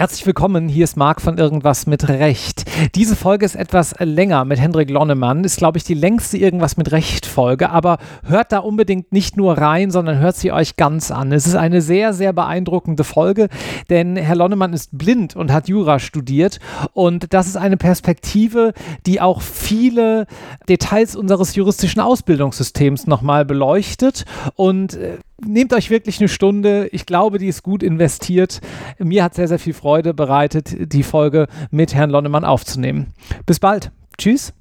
Herzlich willkommen, hier ist Marc von Irgendwas mit Recht. Diese Folge ist etwas länger mit Hendrik Lonnemann, ist glaube ich die längste Irgendwas mit Recht Folge, aber hört da unbedingt nicht nur rein, sondern hört sie euch ganz an. Es ist eine sehr, sehr beeindruckende Folge, denn Herr Lonnemann ist blind und hat Jura studiert und das ist eine Perspektive, die auch viele Details unseres juristischen Ausbildungssystems nochmal beleuchtet und äh, nehmt euch wirklich eine Stunde. Ich glaube, die ist gut investiert. Mir hat sehr, sehr viel Freude bereitet, die Folge mit Herrn Lonnemann aufzunehmen. Bis bald. Tschüss.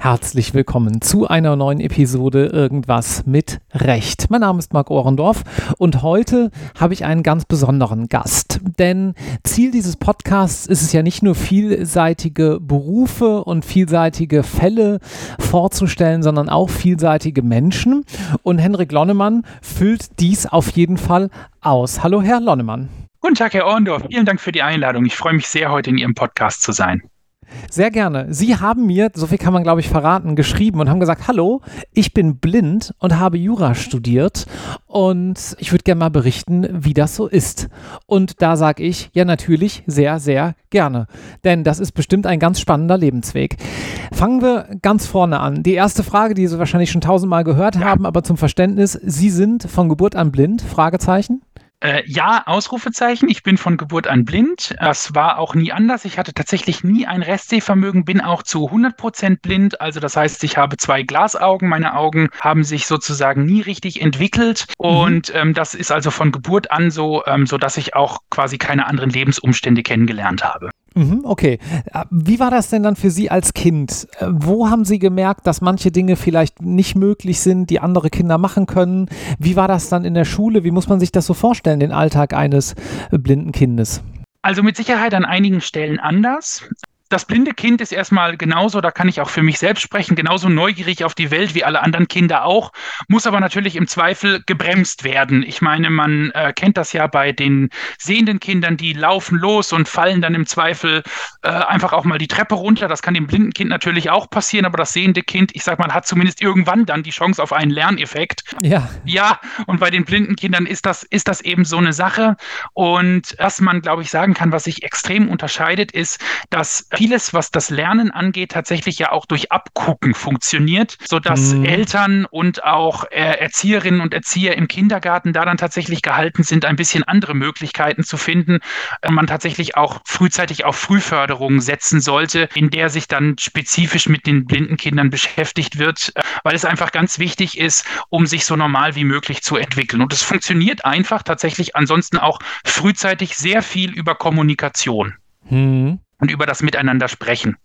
Herzlich willkommen zu einer neuen Episode Irgendwas mit Recht. Mein Name ist Marc Ohrendorf und heute habe ich einen ganz besonderen Gast. Denn Ziel dieses Podcasts ist es ja nicht nur vielseitige Berufe und vielseitige Fälle vorzustellen, sondern auch vielseitige Menschen. Und Henrik Lonnemann füllt dies auf jeden Fall aus. Hallo, Herr Lonnemann. Guten Tag, Herr Ohrendorf. Vielen Dank für die Einladung. Ich freue mich sehr, heute in Ihrem Podcast zu sein. Sehr gerne. Sie haben mir, so viel kann man glaube ich verraten, geschrieben und haben gesagt, hallo, ich bin blind und habe Jura studiert und ich würde gerne mal berichten, wie das so ist. Und da sage ich, ja natürlich, sehr, sehr gerne. Denn das ist bestimmt ein ganz spannender Lebensweg. Fangen wir ganz vorne an. Die erste Frage, die Sie wahrscheinlich schon tausendmal gehört haben, aber zum Verständnis, Sie sind von Geburt an blind? Fragezeichen? Äh, ja, Ausrufezeichen. Ich bin von Geburt an blind. Das war auch nie anders. Ich hatte tatsächlich nie ein Restsehvermögen, bin auch zu 100 Prozent blind. Also das heißt, ich habe zwei Glasaugen. Meine Augen haben sich sozusagen nie richtig entwickelt. Mhm. Und ähm, das ist also von Geburt an so, ähm, so dass ich auch quasi keine anderen Lebensumstände kennengelernt habe. Mhm, okay. Äh, wie war das denn dann für Sie als Kind? Äh, wo haben Sie gemerkt, dass manche Dinge vielleicht nicht möglich sind, die andere Kinder machen können? Wie war das dann in der Schule? Wie muss man sich das so vorstellen, den Alltag eines äh, blinden Kindes? Also mit Sicherheit an einigen Stellen anders das blinde Kind ist erstmal genauso, da kann ich auch für mich selbst sprechen, genauso neugierig auf die Welt wie alle anderen Kinder auch, muss aber natürlich im Zweifel gebremst werden. Ich meine, man äh, kennt das ja bei den sehenden Kindern, die laufen los und fallen dann im Zweifel äh, einfach auch mal die Treppe runter. Das kann dem blinden Kind natürlich auch passieren, aber das sehende Kind, ich sag mal, hat zumindest irgendwann dann die Chance auf einen Lerneffekt. Ja. Ja, und bei den blinden Kindern ist das, ist das eben so eine Sache. Und was man, glaube ich, sagen kann, was sich extrem unterscheidet, ist, dass vieles, was das Lernen angeht, tatsächlich ja auch durch Abgucken funktioniert, sodass mhm. Eltern und auch äh, Erzieherinnen und Erzieher im Kindergarten da dann tatsächlich gehalten sind, ein bisschen andere Möglichkeiten zu finden. Äh, man tatsächlich auch frühzeitig auf Frühförderung setzen sollte, in der sich dann spezifisch mit den blinden Kindern beschäftigt wird, äh, weil es einfach ganz wichtig ist, um sich so normal wie möglich zu entwickeln. Und es funktioniert einfach tatsächlich ansonsten auch frühzeitig sehr viel über Kommunikation. Mhm und über das Miteinander sprechen.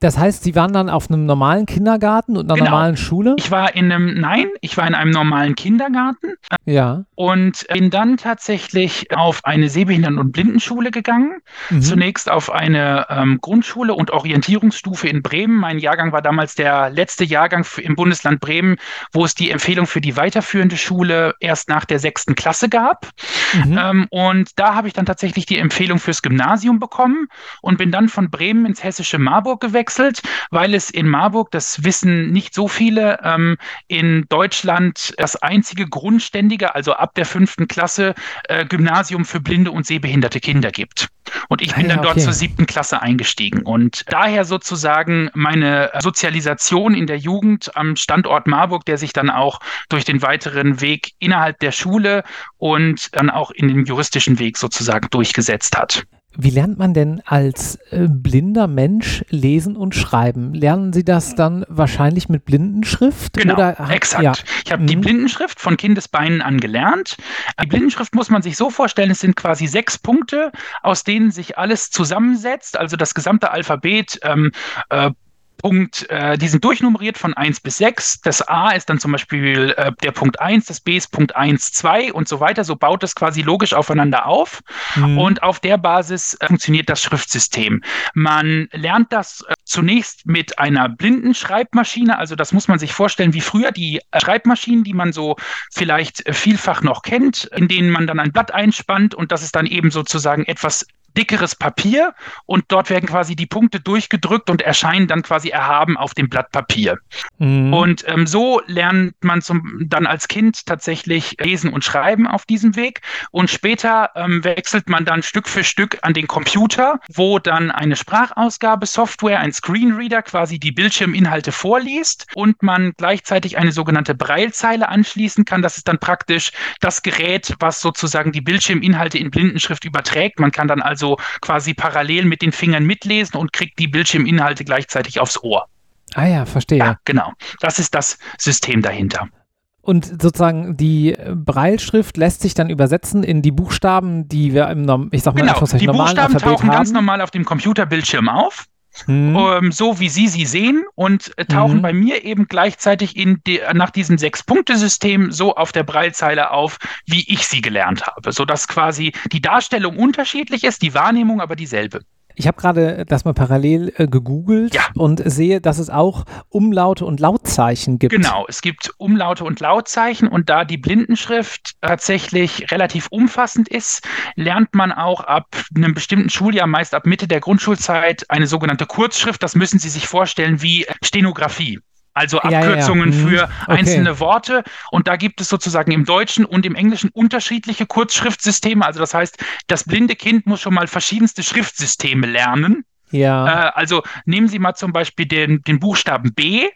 Das heißt, Sie waren dann auf einem normalen Kindergarten und einer genau. normalen Schule? Ich war in einem, nein, ich war in einem normalen Kindergarten. Ja. Und bin dann tatsächlich auf eine Sehbehinderten- und Blindenschule gegangen. Mhm. Zunächst auf eine ähm, Grundschule und Orientierungsstufe in Bremen. Mein Jahrgang war damals der letzte Jahrgang im Bundesland Bremen, wo es die Empfehlung für die weiterführende Schule erst nach der sechsten Klasse gab. Mhm. Ähm, und da habe ich dann tatsächlich die Empfehlung fürs Gymnasium bekommen und bin dann von Bremen ins hessische Marburg gewechselt gewechselt, weil es in Marburg, das wissen nicht so viele, ähm, in Deutschland das einzige grundständige, also ab der fünften Klasse, äh, Gymnasium für blinde und sehbehinderte Kinder gibt. Und ich bin ah, ja, dann dort okay. zur siebten Klasse eingestiegen. Und daher sozusagen meine Sozialisation in der Jugend am Standort Marburg, der sich dann auch durch den weiteren Weg innerhalb der Schule und dann auch in den juristischen Weg sozusagen durchgesetzt hat. Wie lernt man denn als äh, blinder Mensch lesen und schreiben? Lernen Sie das dann wahrscheinlich mit Blindenschrift? Genau, oder? exakt. Ja. Ich habe mhm. die Blindenschrift von Kindesbeinen an gelernt. Die Blindenschrift muss man sich so vorstellen, es sind quasi sechs Punkte, aus denen sich alles zusammensetzt, also das gesamte Alphabet, ähm, äh, Punkt, äh, die sind durchnummeriert von 1 bis 6. Das A ist dann zum Beispiel äh, der Punkt 1, das B ist Punkt 1, 2 und so weiter. So baut es quasi logisch aufeinander auf. Mhm. Und auf der Basis äh, funktioniert das Schriftsystem. Man lernt das äh, zunächst mit einer blinden Schreibmaschine. Also das muss man sich vorstellen wie früher die äh, Schreibmaschinen, die man so vielleicht äh, vielfach noch kennt, in denen man dann ein Blatt einspannt und das ist dann eben sozusagen etwas dickeres Papier und dort werden quasi die Punkte durchgedrückt und erscheinen dann quasi erhaben auf dem Blatt Papier. Mhm. Und ähm, so lernt man zum, dann als Kind tatsächlich lesen und schreiben auf diesem Weg. Und später ähm, wechselt man dann Stück für Stück an den Computer, wo dann eine Sprachausgabesoftware, ein Screenreader quasi die Bildschirminhalte vorliest und man gleichzeitig eine sogenannte Breilzeile anschließen kann. Das ist dann praktisch das Gerät, was sozusagen die Bildschirminhalte in Blindenschrift überträgt. Man kann dann also quasi parallel mit den Fingern mitlesen und kriegt die Bildschirminhalte gleichzeitig aufs Ohr. Ah ja, verstehe. Ja, genau. Das ist das System dahinter. Und sozusagen die Breilschrift lässt sich dann übersetzen in die Buchstaben, die wir im, ich sag mal, genau, die Buchstaben tauchen haben. ganz normal auf dem Computerbildschirm auf. Mhm. Ähm, so wie Sie sie sehen und äh, tauchen mhm. bei mir eben gleichzeitig in die, nach diesem Sechs-Punkte-System so auf der Breilzeile auf, wie ich sie gelernt habe, sodass quasi die Darstellung unterschiedlich ist, die Wahrnehmung aber dieselbe. Ich habe gerade das mal parallel äh, gegoogelt ja. und sehe, dass es auch Umlaute und Lautzeichen gibt. Genau, es gibt Umlaute und Lautzeichen und da die Blindenschrift tatsächlich relativ umfassend ist, lernt man auch ab einem bestimmten Schuljahr, meist ab Mitte der Grundschulzeit, eine sogenannte Kurzschrift. Das müssen Sie sich vorstellen wie Stenografie also Abkürzungen ja, ja. für okay. einzelne Worte. Und da gibt es sozusagen im Deutschen und im Englischen unterschiedliche Kurzschriftsysteme. Also das heißt, das blinde Kind muss schon mal verschiedenste Schriftsysteme lernen. Ja. Äh, also nehmen Sie mal zum Beispiel den, den Buchstaben B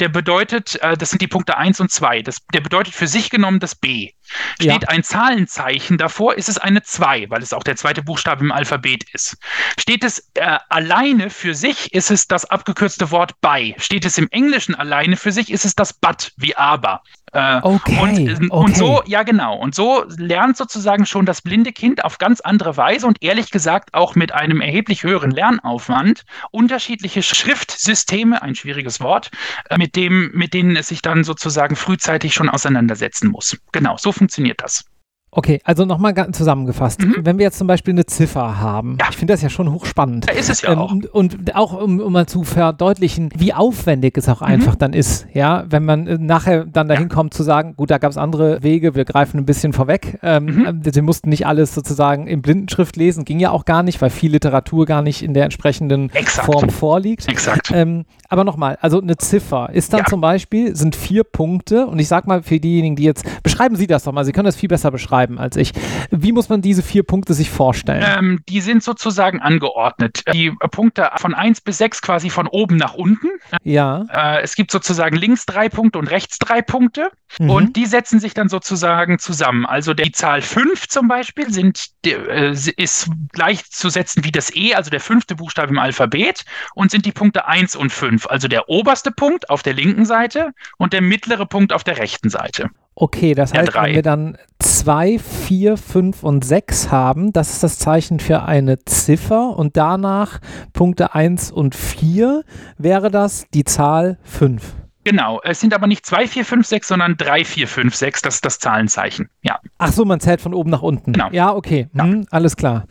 der bedeutet, äh, das sind die Punkte 1 und 2, das, der bedeutet für sich genommen das B. Steht ja. ein Zahlenzeichen davor, ist es eine 2, weil es auch der zweite Buchstabe im Alphabet ist. Steht es äh, alleine für sich, ist es das abgekürzte Wort by. Steht es im Englischen alleine für sich, ist es das but, wie aber. Äh, okay, und, okay. und so, ja genau, und so lernt sozusagen schon das blinde Kind auf ganz andere Weise und ehrlich gesagt auch mit einem erheblich höheren Lernaufwand unterschiedliche Schriftsysteme, ein schwieriges Wort, äh, mit dem, mit denen es sich dann sozusagen frühzeitig schon auseinandersetzen muss. Genau, so funktioniert das. Okay, also nochmal zusammengefasst. Mhm. Wenn wir jetzt zum Beispiel eine Ziffer haben, ja. ich finde das ja schon hochspannend. Ja, ist es ja ähm, auch. Und auch, um, um, mal zu verdeutlichen, wie aufwendig es auch mhm. einfach dann ist, ja, wenn man äh, nachher dann dahin ja. kommt zu sagen, gut, da gab es andere Wege, wir greifen ein bisschen vorweg. Ähm, mhm. Äh, sie mussten nicht alles sozusagen in Blindenschrift lesen, ging ja auch gar nicht, weil viel Literatur gar nicht in der entsprechenden Exakt. Form vorliegt. Exakt. Ähm, aber nochmal, also eine Ziffer ist dann zum Beispiel, sind vier Punkte und ich sag mal für diejenigen, die jetzt, beschreiben Sie das doch mal, Sie können das viel besser beschreiben beschreiben als ich. Wie muss man diese vier Punkte sich vorstellen? Ähm, die sind sozusagen angeordnet. Die Punkte von 1 bis 6 quasi von oben nach unten. Ja. Äh, es gibt sozusagen links drei Punkte und rechts drei Punkte. Mhm. Und die setzen sich dann sozusagen zusammen. Also die Zahl 5 zum Beispiel sind, äh, ist gleichzusetzen wie das E, also der fünfte Buchstabe im Alphabet. Und sind die Punkte 1 und 5. Also der oberste Punkt auf der linken Seite und der mittlere Punkt auf der rechten Seite. Okay, das heißt, ja, wenn wir dann 2, 4, 5 und 6 haben, das ist das Zeichen für eine Ziffer und danach Punkte 1 und 4 wäre das die Zahl 5. Genau, es sind aber nicht 2, 4, 5, 6, sondern 3, 4, 5, 6, das ist das Zahlenzeichen. Ja. Ach so, man zählt von oben nach unten. Genau. Ja, okay, ja. Hm, alles klar.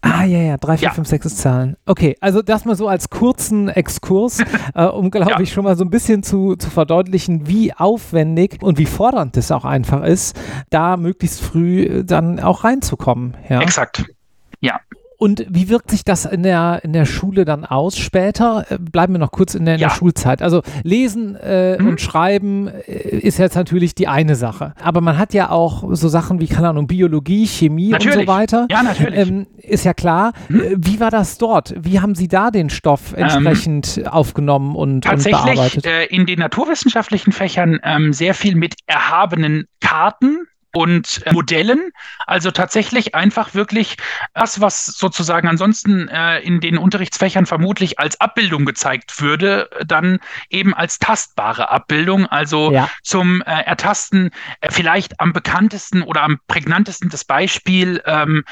Ah, ja, ja, 3, 4, ja. 5, 6 ist Zahlen. Okay, also das mal so als kurzen Exkurs, äh, um, glaube ja. ich, schon mal so ein bisschen zu, zu verdeutlichen, wie aufwendig und wie fordernd es auch einfach ist, da möglichst früh dann auch reinzukommen. Ja? Exakt. Ja. Und wie wirkt sich das in der, in der Schule dann aus später? Äh, bleiben wir noch kurz in der, in ja. der Schulzeit. Also lesen äh, mhm. und schreiben äh, ist jetzt natürlich die eine Sache. Aber man hat ja auch so Sachen wie, keine Ahnung, Biologie, Chemie natürlich. und so weiter. Ja, natürlich. Ähm, ist ja klar. Mhm. Äh, wie war das dort? Wie haben Sie da den Stoff ähm, entsprechend ähm, aufgenommen und, tatsächlich, und bearbeitet? Äh, in den naturwissenschaftlichen Fächern ähm, sehr viel mit erhabenen Karten und äh, Modellen. Also tatsächlich einfach wirklich das, was sozusagen ansonsten äh, in den Unterrichtsfächern vermutlich als Abbildung gezeigt würde, dann eben als tastbare Abbildung, also ja. zum äh, Ertasten äh, vielleicht am bekanntesten oder am prägnantesten das Beispiel ähm,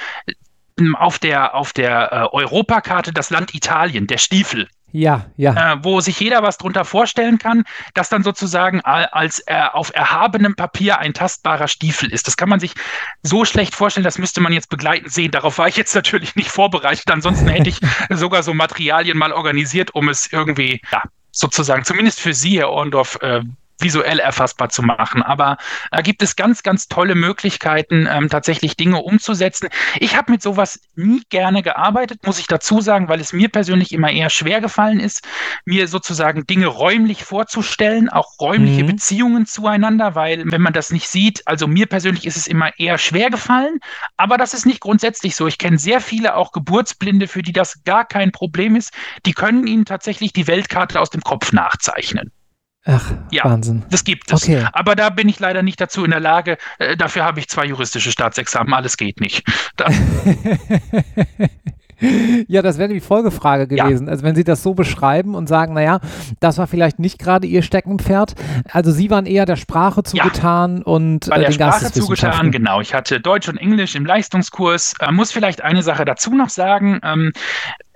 auf der, auf der äh, Europakarte das Land Italien, der Stiefel. Ja, ja. Äh, wo sich jeder was drunter vorstellen kann, dass dann sozusagen als äh, auf erhabenem Papier ein tastbarer Stiefel ist. Das kann man sich so schlecht vorstellen, das müsste man jetzt begleitend sehen. Darauf war ich jetzt natürlich nicht vorbereitet. Ansonsten hätte ich sogar so Materialien mal organisiert, um es irgendwie, ja, sozusagen, zumindest für Sie, Herr Orndorff, äh, visuell erfassbar zu machen. Aber da gibt es ganz, ganz tolle Möglichkeiten, ähm, tatsächlich Dinge umzusetzen. Ich habe mit sowas nie gerne gearbeitet, muss ich dazu sagen, weil es mir persönlich immer eher schwer gefallen ist, mir sozusagen Dinge räumlich vorzustellen, auch räumliche mhm. Beziehungen zueinander, weil wenn man das nicht sieht, also mir persönlich ist es immer eher schwer gefallen, aber das ist nicht grundsätzlich so. Ich kenne sehr viele auch Geburtsblinde, für die das gar kein Problem ist. Die können ihnen tatsächlich die Weltkarte aus dem Kopf nachzeichnen. Ach, ja, Wahnsinn. Das gibt es. Okay. Aber da bin ich leider nicht dazu in der Lage. Äh, dafür habe ich zwei juristische Staatsexamen. Alles geht nicht. Ja, das wäre die Folgefrage gewesen. Ja. Also wenn Sie das so beschreiben und sagen, naja, das war vielleicht nicht gerade Ihr Steckenpferd. Also Sie waren eher der Sprache zugetan ja. und Bei äh, der Sprache zugetan, genau. Ich hatte Deutsch und Englisch im Leistungskurs. Äh, muss vielleicht eine Sache dazu noch sagen. Ähm,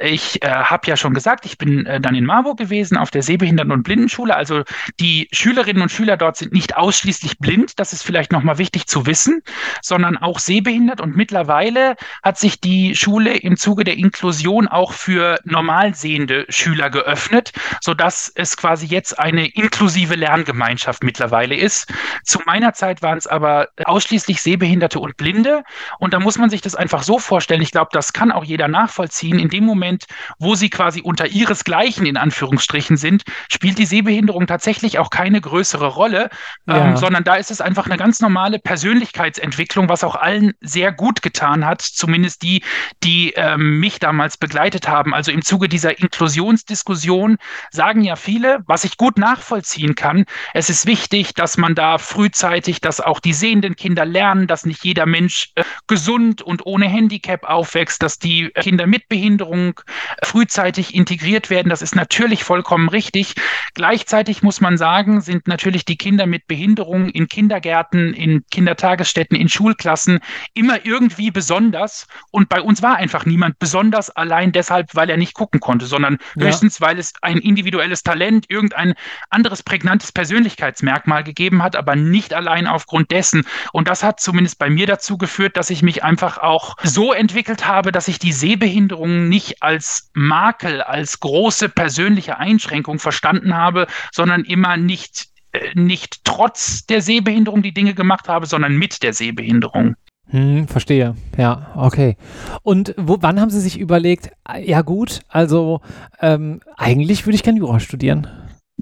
ich äh, habe ja schon gesagt, ich bin äh, dann in Marburg gewesen auf der Sehbehinderten- und Blindenschule. Also die Schülerinnen und Schüler dort sind nicht ausschließlich blind, das ist vielleicht nochmal wichtig zu wissen, sondern auch sehbehindert. Und mittlerweile hat sich die Schule im Zuge der Inklusion auch für normal sehende Schüler geöffnet, sodass es quasi jetzt eine inklusive Lerngemeinschaft mittlerweile ist. Zu meiner Zeit waren es aber ausschließlich Sehbehinderte und Blinde. Und da muss man sich das einfach so vorstellen. Ich glaube, das kann auch jeder nachvollziehen. In dem Moment, Moment, wo sie quasi unter ihresgleichen in Anführungsstrichen sind, spielt die Sehbehinderung tatsächlich auch keine größere Rolle, ähm, ja. ähm, sondern da ist es einfach eine ganz normale Persönlichkeitsentwicklung, was auch allen sehr gut getan hat, zumindest die, die ähm, mich damals begleitet haben. Also im Zuge dieser Inklusionsdiskussion sagen ja viele, was ich gut nachvollziehen kann, es ist wichtig, dass man da frühzeitig, dass auch die sehenden Kinder lernen, dass nicht jeder Mensch äh, gesund und ohne Handicap aufwächst, dass die Kinder mit Behinderung frühzeitig integriert werden. Das ist natürlich vollkommen richtig. Gleichzeitig muss man sagen, sind natürlich die Kinder mit Behinderung in Kindergärten, in Kindertagesstätten, in Schulklassen immer irgendwie besonders. Und bei uns war einfach niemand besonders allein deshalb, weil er nicht gucken konnte, sondern ja. höchstens, weil es ein individuelles Talent, irgendein anderes prägnantes Persönlichkeitsmerkmal gegeben hat, aber nicht allein aufgrund dessen. Und das hat zumindest bei mir dazu geführt, dass ich mich einfach auch so entwickelt habe, dass ich die Sehbehinderung nicht als Makel, als große persönliche Einschränkung verstanden habe, sondern immer nicht, äh, nicht trotz der Sehbehinderung die Dinge gemacht habe, sondern mit der Sehbehinderung. Hm, verstehe. Ja, okay. Und wo, wann haben Sie sich überlegt, ja gut, also ähm, eigentlich würde ich gerne Jura studieren?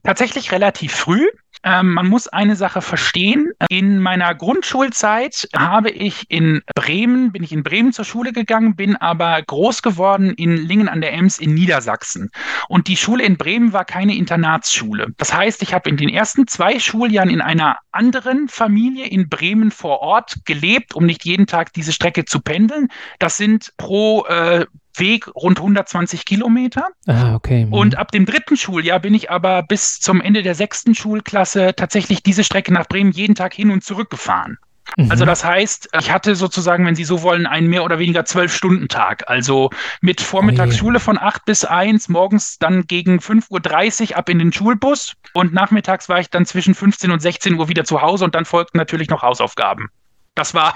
Tatsächlich relativ früh. Ähm, man muss eine Sache verstehen. In meiner Grundschulzeit habe ich in Bremen, bin ich in Bremen zur Schule gegangen, bin aber groß geworden in Lingen an der Ems in Niedersachsen. Und die Schule in Bremen war keine Internatsschule. Das heißt, ich habe in den ersten zwei Schuljahren in einer anderen Familie in Bremen vor Ort gelebt, um nicht jeden Tag diese Strecke zu pendeln. Das sind pro äh, Weg rund 120 Kilometer. Ah, okay. Mhm. Und ab dem dritten Schuljahr bin ich aber bis zum Ende der sechsten Schulklasse tatsächlich diese Strecke nach Bremen jeden Tag hin und zurück gefahren. Mhm. Also das heißt, ich hatte sozusagen, wenn Sie so wollen, einen mehr oder weniger zwölf Stunden Tag. Also mit Vormittagsschule von acht bis eins, morgens dann gegen 5.30 Uhr ab in den Schulbus und nachmittags war ich dann zwischen 15 und 16 Uhr wieder zu Hause und dann folgten natürlich noch Hausaufgaben. Das war,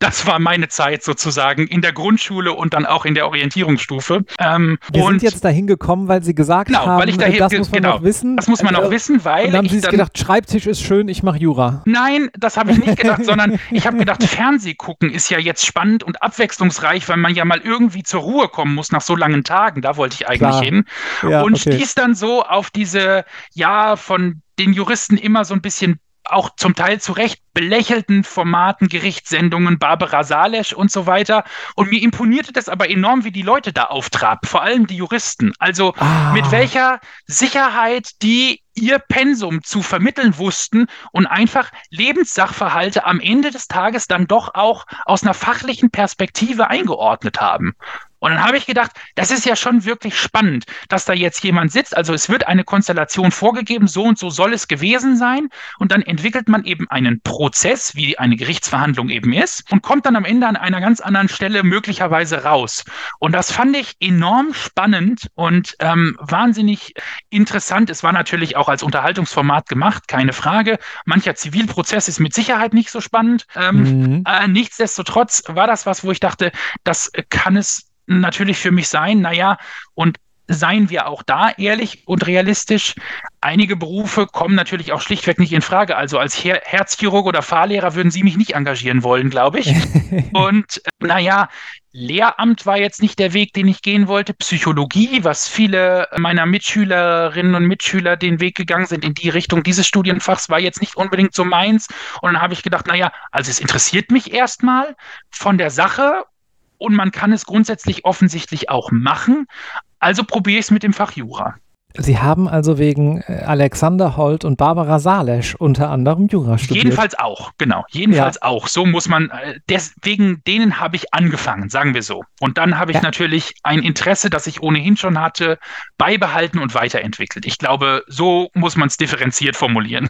das war meine Zeit sozusagen in der Grundschule und dann auch in der Orientierungsstufe. Ähm, Wir sind jetzt dahin gekommen, weil Sie gesagt genau, haben, weil ich dahin, das muss man genau, noch wissen. Das muss man noch äh, wissen, weil. Und dann haben Sie sich gedacht, Schreibtisch ist schön, ich mache Jura. Nein, das habe ich nicht gedacht, sondern ich habe gedacht, Fernsehgucken ist ja jetzt spannend und abwechslungsreich, weil man ja mal irgendwie zur Ruhe kommen muss nach so langen Tagen. Da wollte ich eigentlich Klar. hin. Ja, und okay. stieß dann so auf diese, ja, von den Juristen immer so ein bisschen auch zum Teil zu Recht belächelten Formaten, Gerichtssendungen, Barbara Salesch und so weiter. Und mir imponierte das aber enorm, wie die Leute da auftraten, vor allem die Juristen. Also ah. mit welcher Sicherheit die ihr Pensum zu vermitteln wussten und einfach Lebenssachverhalte am Ende des Tages dann doch auch aus einer fachlichen Perspektive eingeordnet haben. Und dann habe ich gedacht, das ist ja schon wirklich spannend, dass da jetzt jemand sitzt. Also es wird eine Konstellation vorgegeben, so und so soll es gewesen sein. Und dann entwickelt man eben einen Prozess, wie eine Gerichtsverhandlung eben ist, und kommt dann am Ende an einer ganz anderen Stelle möglicherweise raus. Und das fand ich enorm spannend und ähm, wahnsinnig interessant. Es war natürlich auch als Unterhaltungsformat gemacht, keine Frage. Mancher Zivilprozess ist mit Sicherheit nicht so spannend. Ähm, mhm. äh, nichtsdestotrotz war das was, wo ich dachte, das kann es natürlich für mich sein, naja, und seien wir auch da ehrlich und realistisch. Einige Berufe kommen natürlich auch schlichtweg nicht in Frage. Also als Her Herzchirurg oder Fahrlehrer würden Sie mich nicht engagieren wollen, glaube ich. und äh, naja, Lehramt war jetzt nicht der Weg, den ich gehen wollte. Psychologie, was viele meiner Mitschülerinnen und Mitschüler den Weg gegangen sind in die Richtung dieses Studienfachs, war jetzt nicht unbedingt so meins. Und dann habe ich gedacht, naja, also es interessiert mich erstmal von der Sache und man kann es grundsätzlich offensichtlich auch machen. Also probiere ich es mit dem Fach Jura. Sie haben also wegen äh, Alexander Holt und Barbara Salesch unter anderem Jura studiert. Jedenfalls auch, genau. Jedenfalls ja. auch. So muss man, äh, deswegen denen habe ich angefangen, sagen wir so. Und dann habe ich ja. natürlich ein Interesse, das ich ohnehin schon hatte, beibehalten und weiterentwickelt. Ich glaube, so muss man es differenziert formulieren.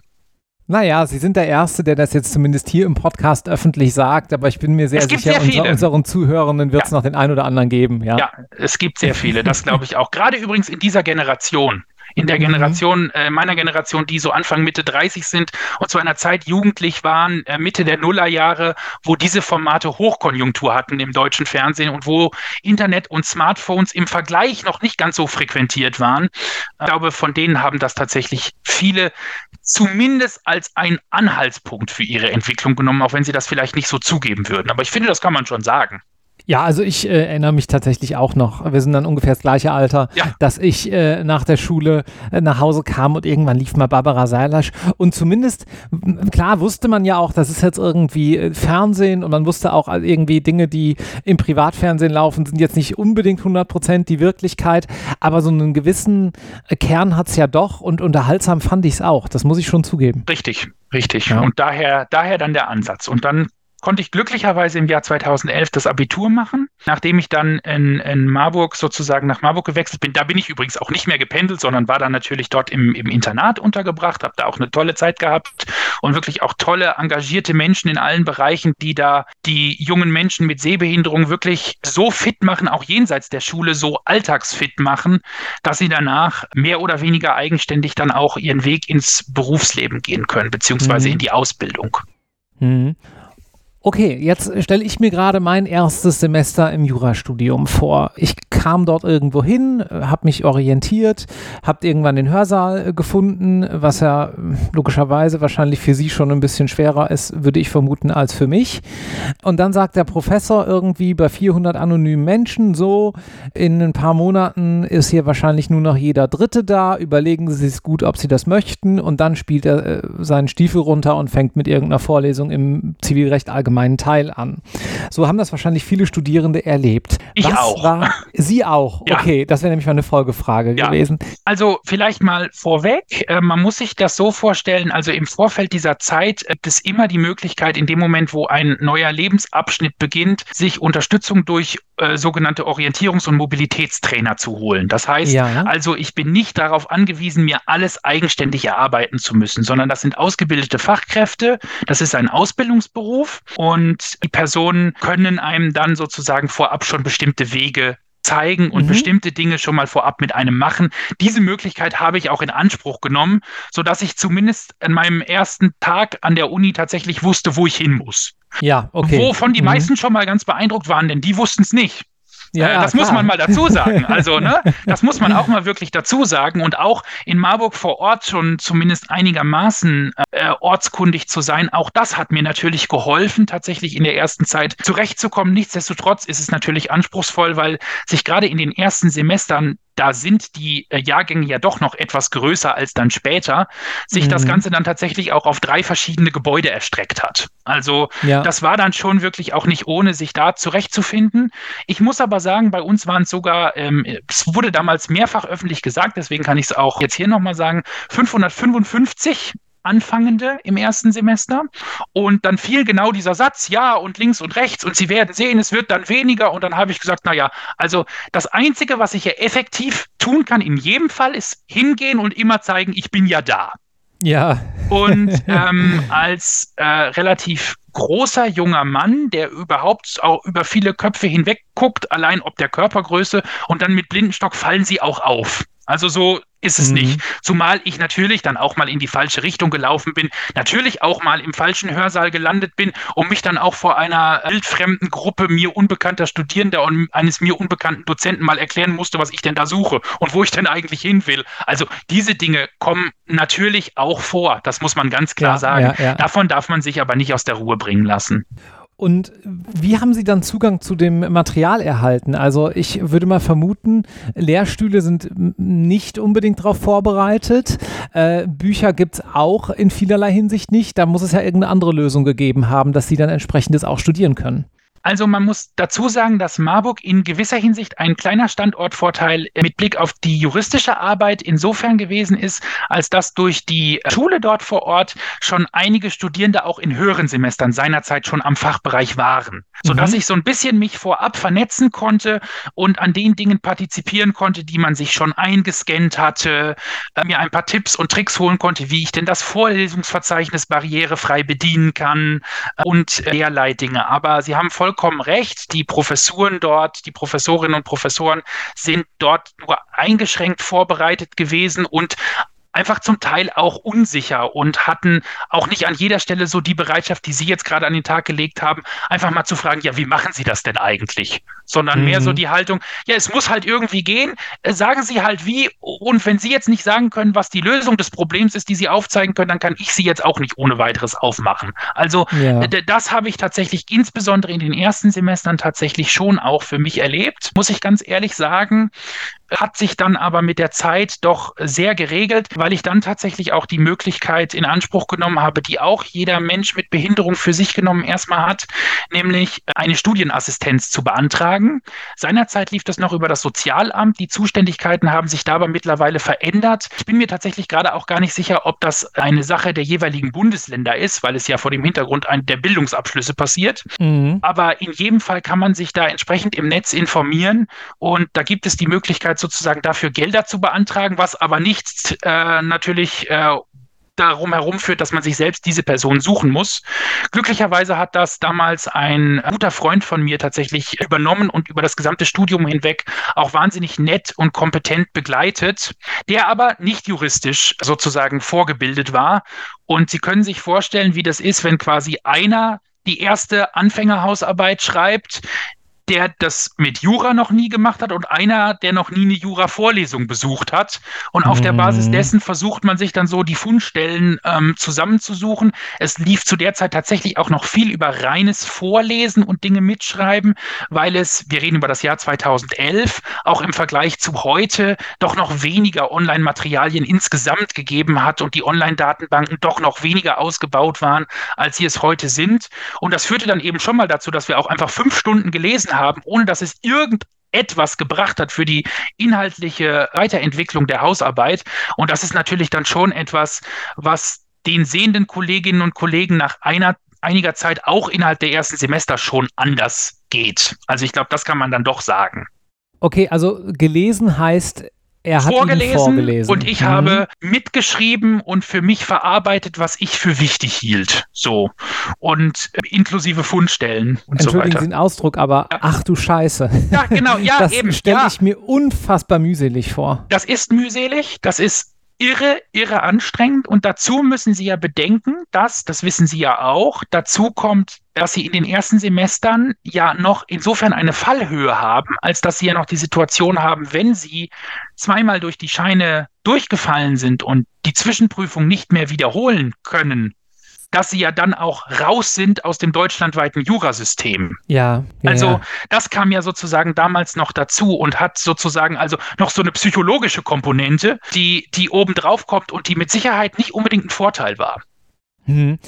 Naja, Sie sind der Erste, der das jetzt zumindest hier im Podcast öffentlich sagt, aber ich bin mir sehr sicher, sehr unter unseren Zuhörenden wird es ja. noch den einen oder anderen geben. Ja, ja es gibt sehr viele, das glaube ich auch. Gerade übrigens in dieser Generation in der mhm. Generation, äh, meiner Generation, die so Anfang, Mitte 30 sind und zu einer Zeit jugendlich waren, äh, Mitte der Nullerjahre, wo diese Formate Hochkonjunktur hatten im deutschen Fernsehen und wo Internet und Smartphones im Vergleich noch nicht ganz so frequentiert waren. Ich glaube, von denen haben das tatsächlich viele zumindest als ein Anhaltspunkt für ihre Entwicklung genommen, auch wenn sie das vielleicht nicht so zugeben würden. Aber ich finde, das kann man schon sagen. Ja, also ich äh, erinnere mich tatsächlich auch noch, wir sind dann ungefähr das gleiche Alter, ja. dass ich äh, nach der Schule äh, nach Hause kam und irgendwann lief mal Barbara Seilasch und zumindest, klar wusste man ja auch, das ist jetzt irgendwie äh, Fernsehen und man wusste auch äh, irgendwie Dinge, die im Privatfernsehen laufen, sind jetzt nicht unbedingt 100% die Wirklichkeit, aber so einen gewissen äh, Kern hat es ja doch und unterhaltsam fand ich es auch, das muss ich schon zugeben. Richtig, richtig. Ja. Und daher, daher dann der Ansatz. Und dann konnte ich glücklicherweise im Jahr 2011 das Abitur machen, nachdem ich dann in, in Marburg sozusagen nach Marburg gewechselt bin. Da bin ich übrigens auch nicht mehr gependelt, sondern war dann natürlich dort im, im Internat untergebracht, habe da auch eine tolle Zeit gehabt und wirklich auch tolle, engagierte Menschen in allen Bereichen, die da die jungen Menschen mit Sehbehinderung wirklich so fit machen, auch jenseits der Schule so alltagsfit machen, dass sie danach mehr oder weniger eigenständig dann auch ihren Weg ins Berufsleben gehen können, beziehungsweise mhm. in die Ausbildung. Mhm. Okay, jetzt stelle ich mir gerade mein erstes Semester im Jurastudium vor. Ich kam dort irgendwo hin, habe mich orientiert, habe irgendwann den Hörsaal gefunden, was ja logischerweise wahrscheinlich für Sie schon ein bisschen schwerer ist, würde ich vermuten, als für mich. Und dann sagt der Professor irgendwie bei 400 anonymen Menschen so, in ein paar Monaten ist hier wahrscheinlich nur noch jeder Dritte da, überlegen Sie sich gut, ob Sie das möchten und dann spielt er äh, seinen Stiefel runter und fängt mit irgendeiner Vorlesung im Zivilrecht allgemein allgemeinen Teil an. So haben das wahrscheinlich viele Studierende erlebt. Ich Was auch. War, Sie auch? Ja. Okay, das wäre nämlich mal eine Folgefrage ja. gewesen. Also vielleicht mal vorweg, äh, man muss sich das so vorstellen, also im Vorfeld dieser Zeit gibt es immer die Möglichkeit, in dem Moment, wo ein neuer Lebensabschnitt beginnt, sich Unterstützung durch äh, sogenannte Orientierungs- und Mobilitätstrainer zu holen. Das heißt ja. also, ich bin nicht darauf angewiesen, mir alles eigenständig erarbeiten zu müssen, sondern das sind ausgebildete Fachkräfte, das ist ein Ausbildungsberuf und die Personen können einem dann sozusagen vorab schon bestimmte Wege zeigen und mhm. bestimmte Dinge schon mal vorab mit einem machen. Diese Möglichkeit habe ich auch in Anspruch genommen, sodass ich zumindest an meinem ersten Tag an der Uni tatsächlich wusste, wo ich hin muss. Ja, okay. Wovon die mhm. meisten schon mal ganz beeindruckt waren, denn die wussten es nicht. Ja, äh, das klar. muss man mal dazu sagen. Also, ne, das muss man auch mal wirklich dazu sagen. Und auch in Marburg vor Ort schon zumindest einigermaßen äh, ortskundig zu sein, auch das hat mir natürlich geholfen, tatsächlich in der ersten Zeit zurechtzukommen. Nichtsdestotrotz ist es natürlich anspruchsvoll, weil sich gerade in den ersten Semestern da sind die äh, Jahrgänge ja doch noch etwas größer als dann später, sich mhm. das Ganze dann tatsächlich auch auf drei verschiedene Gebäude erstreckt hat. Also ja. das war dann schon wirklich auch nicht ohne, sich da zurechtzufinden. Ich muss aber sagen, bei uns waren es sogar, ähm, es wurde damals mehrfach öffentlich gesagt, deswegen kann ich es auch jetzt hier nochmal sagen, 555 Anfangende im ersten Semester. Und dann fiel genau dieser Satz, ja, und links und rechts. Und Sie werden sehen, es wird dann weniger. Und dann habe ich gesagt, naja, also das Einzige, was ich hier effektiv tun kann in jedem Fall, ist hingehen und immer zeigen, ich bin ja da. Ja. Und ähm, als äh, relativ großer junger Mann, der überhaupt auch über viele Köpfe hinweg guckt, allein ob der Körpergröße und dann mit Blindenstock fallen sie auch auf. Also so ist es mhm. nicht. Zumal ich natürlich dann auch mal in die falsche Richtung gelaufen bin, natürlich auch mal im falschen Hörsaal gelandet bin und mich dann auch vor einer wildfremden Gruppe mir unbekannter Studierender und eines mir unbekannten Dozenten mal erklären musste, was ich denn da suche und wo ich denn eigentlich hin will. Also diese Dinge kommen natürlich auch vor, das muss man ganz klar ja, sagen. Ja, ja. Davon darf man sich aber nicht aus der Ruhe bringen lassen. Und wie haben Sie dann Zugang zu dem Material erhalten? Also ich würde mal vermuten, Lehrstühle sind nicht unbedingt darauf vorbereitet. Äh, Bücher gibt es auch in vielerlei Hinsicht nicht. Da muss es ja irgendeine andere Lösung gegeben haben, dass Sie dann entsprechendes auch studieren können. Also man muss dazu sagen, dass Marburg in gewisser Hinsicht ein kleiner Standortvorteil mit Blick auf die juristische Arbeit insofern gewesen ist, als dass durch die Schule dort vor Ort schon einige Studierende auch in höheren Semestern seinerzeit schon am Fachbereich waren, sodass mhm. ich so ein bisschen mich vorab vernetzen konnte und an den Dingen partizipieren konnte, die man sich schon eingescannt hatte, äh, mir ein paar Tipps und Tricks holen konnte, wie ich denn das Vorlesungsverzeichnis barrierefrei bedienen kann und derlei Dinge. Aber Sie haben voll vollkommen recht. Die Professuren dort, die Professorinnen und Professoren sind dort nur eingeschränkt vorbereitet gewesen und einfach zum Teil auch unsicher und hatten auch nicht an jeder Stelle so die Bereitschaft, die Sie jetzt gerade an den Tag gelegt haben, einfach mal zu fragen, ja, wie machen Sie das denn eigentlich? Sondern mhm. mehr so mhm. die Haltung, ja, es muss halt irgendwie gehen, äh, sagen Sie halt wie und wenn Sie jetzt nicht sagen können, was die Lösung des Problems ist, die Sie aufzeigen können, dann kann ich sie jetzt auch nicht ohne weiteres aufmachen. Also ja. das habe ich tatsächlich insbesondere in den ersten Semestern tatsächlich schon auch für mich erlebt, muss ich ganz ehrlich sagen hat sich dann aber mit der Zeit doch sehr geregelt, weil ich dann tatsächlich auch die Möglichkeit in Anspruch genommen habe, die auch jeder Mensch mit Behinderung für sich genommen erstmal hat, nämlich eine Studienassistenz zu beantragen. Seinerzeit lief das noch über das Sozialamt. Die Zuständigkeiten haben sich dabei mittlerweile verändert. Ich bin mir tatsächlich gerade auch gar nicht sicher, ob das eine Sache der jeweiligen Bundesländer ist, weil es ja vor dem Hintergrund der Bildungsabschlüsse passiert. Mhm. Aber in jedem Fall kann man sich da entsprechend im Netz informieren und da gibt es die Möglichkeit, sozusagen dafür Gelder zu beantragen, was aber nicht äh, natürlich äh, darum herum führt, dass man sich selbst diese Person suchen muss. Glücklicherweise hat das damals ein guter Freund von mir tatsächlich übernommen und über das gesamte Studium hinweg auch wahnsinnig nett und kompetent begleitet, der aber nicht juristisch sozusagen vorgebildet war. Und Sie können sich vorstellen, wie das ist, wenn quasi einer die erste Anfängerhausarbeit schreibt, der das mit Jura noch nie gemacht hat und einer, der noch nie eine Jura-Vorlesung besucht hat. Und auf mhm. der Basis mhm. dessen versucht man sich dann so die Fundstellen ähm, zusammenzusuchen. Es lief zu der Zeit tatsächlich auch noch viel über reines Vorlesen und Dinge mitschreiben, weil es, wir reden über das Jahr 2011, auch im Vergleich zu heute doch noch weniger Online-Materialien insgesamt gegeben hat und die Online-Datenbanken doch noch weniger ausgebaut waren, als sie es heute sind. Und das führte dann eben schon mal dazu, dass wir auch einfach fünf Stunden gelesen haben haben, ohne dass es irgendetwas gebracht hat für die inhaltliche Weiterentwicklung der Hausarbeit. Und das ist natürlich dann schon etwas, was den sehenden Kolleginnen und Kollegen nach einer einiger Zeit auch innerhalb der ersten Semester schon anders geht. Also ich glaube, das kann man dann doch sagen. Okay, also gelesen heißt, er hat vorgelesen, vorgelesen. und ich mhm. habe mitgeschrieben und für mich verarbeitet, was ich für wichtig hielt. So. Und äh, inklusive Fundstellen und Entschuldigen so weiter. Sie den Ausdruck, aber ja. ach du Scheiße. Ja, genau, ja, das eben. Das stelle ja. ich mir unfassbar mühselig vor. Das ist mühselig, das ist irre, irre anstrengend. Und dazu müssen Sie ja bedenken, dass, das wissen Sie ja auch, dazu kommt, dass Sie in den ersten Semestern ja noch insofern eine Fallhöhe haben, als dass Sie ja noch die Situation haben, wenn Sie zweimal durch die Scheine durchgefallen sind und die Zwischenprüfung nicht mehr wiederholen können, dass sie ja dann auch raus sind aus dem deutschlandweiten Jurasystem. Ja, ja. Also das kam ja sozusagen damals noch dazu und hat sozusagen also noch so eine psychologische Komponente, die, die oben drauf kommt und die mit Sicherheit nicht unbedingt ein Vorteil war. Hm.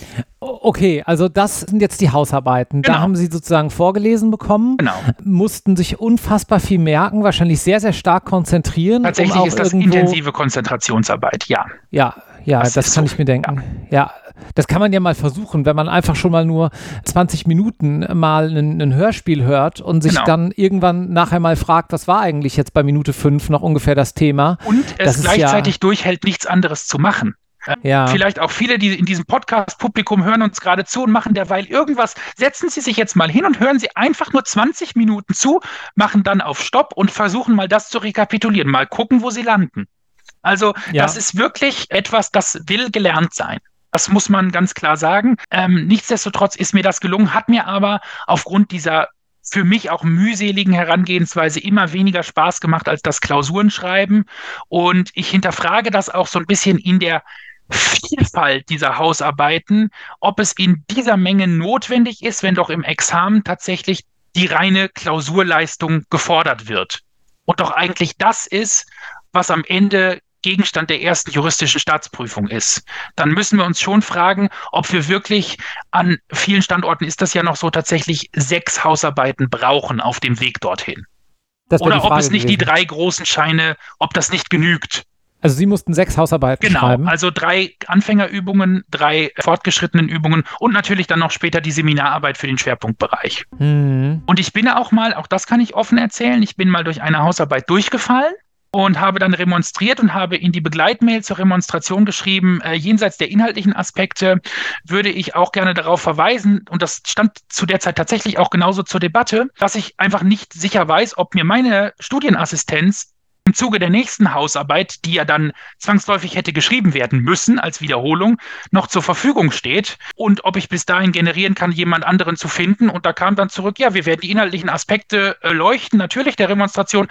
Okay, also das sind jetzt die Hausarbeiten. Genau. Da haben Sie sozusagen vorgelesen bekommen, genau. mussten sich unfassbar viel merken, wahrscheinlich sehr, sehr stark konzentrieren. Tatsächlich um ist das intensive Konzentrationsarbeit, ja. Ja, ja, das, das kann so. ich mir denken. Ja. ja. Das kann man ja mal versuchen, wenn man einfach schon mal nur 20 Minuten mal ein, ein Hörspiel hört und sich genau. dann irgendwann nachher mal fragt, was war eigentlich jetzt bei Minute 5 noch ungefähr das Thema. Und es gleichzeitig ja durchhält, nichts anderes zu machen. Ja. Vielleicht auch viele, die in diesem Podcast-Publikum hören uns gerade zu und machen derweil irgendwas. Setzen Sie sich jetzt mal hin und hören Sie einfach nur 20 Minuten zu, machen dann auf Stopp und versuchen mal das zu rekapitulieren. Mal gucken, wo Sie landen. Also ja. das ist wirklich etwas, das will gelernt sein. Das muss man ganz klar sagen. Ähm, nichtsdestotrotz ist mir das gelungen, hat mir aber aufgrund dieser für mich auch mühseligen Herangehensweise immer weniger Spaß gemacht als das Klausurenschreiben. Und ich hinterfrage das auch so ein bisschen in der Vielfalt dieser Hausarbeiten, ob es in dieser Menge notwendig ist, wenn doch im Examen tatsächlich die reine Klausurleistung gefordert wird. Und doch eigentlich das ist, was am Ende Gegenstand der ersten juristischen Staatsprüfung ist, dann müssen wir uns schon fragen, ob wir wirklich an vielen Standorten ist das ja noch so tatsächlich sechs Hausarbeiten brauchen auf dem Weg dorthin. Oder ob es nicht gewesen. die drei großen Scheine, ob das nicht genügt. Also Sie mussten sechs Hausarbeiten genau, schreiben. Genau, also drei Anfängerübungen, drei fortgeschrittenen Übungen und natürlich dann noch später die Seminararbeit für den Schwerpunktbereich. Mhm. Und ich bin auch mal, auch das kann ich offen erzählen, ich bin mal durch eine Hausarbeit durchgefallen und habe dann remonstriert und habe in die Begleitmail zur Remonstration geschrieben, äh, jenseits der inhaltlichen Aspekte würde ich auch gerne darauf verweisen, und das stand zu der Zeit tatsächlich auch genauso zur Debatte, dass ich einfach nicht sicher weiß, ob mir meine Studienassistenz im Zuge der nächsten Hausarbeit, die ja dann zwangsläufig hätte geschrieben werden müssen als Wiederholung, noch zur Verfügung steht und ob ich bis dahin generieren kann, jemand anderen zu finden. Und da kam dann zurück, ja, wir werden die inhaltlichen Aspekte äh, leuchten, natürlich der Remonstration,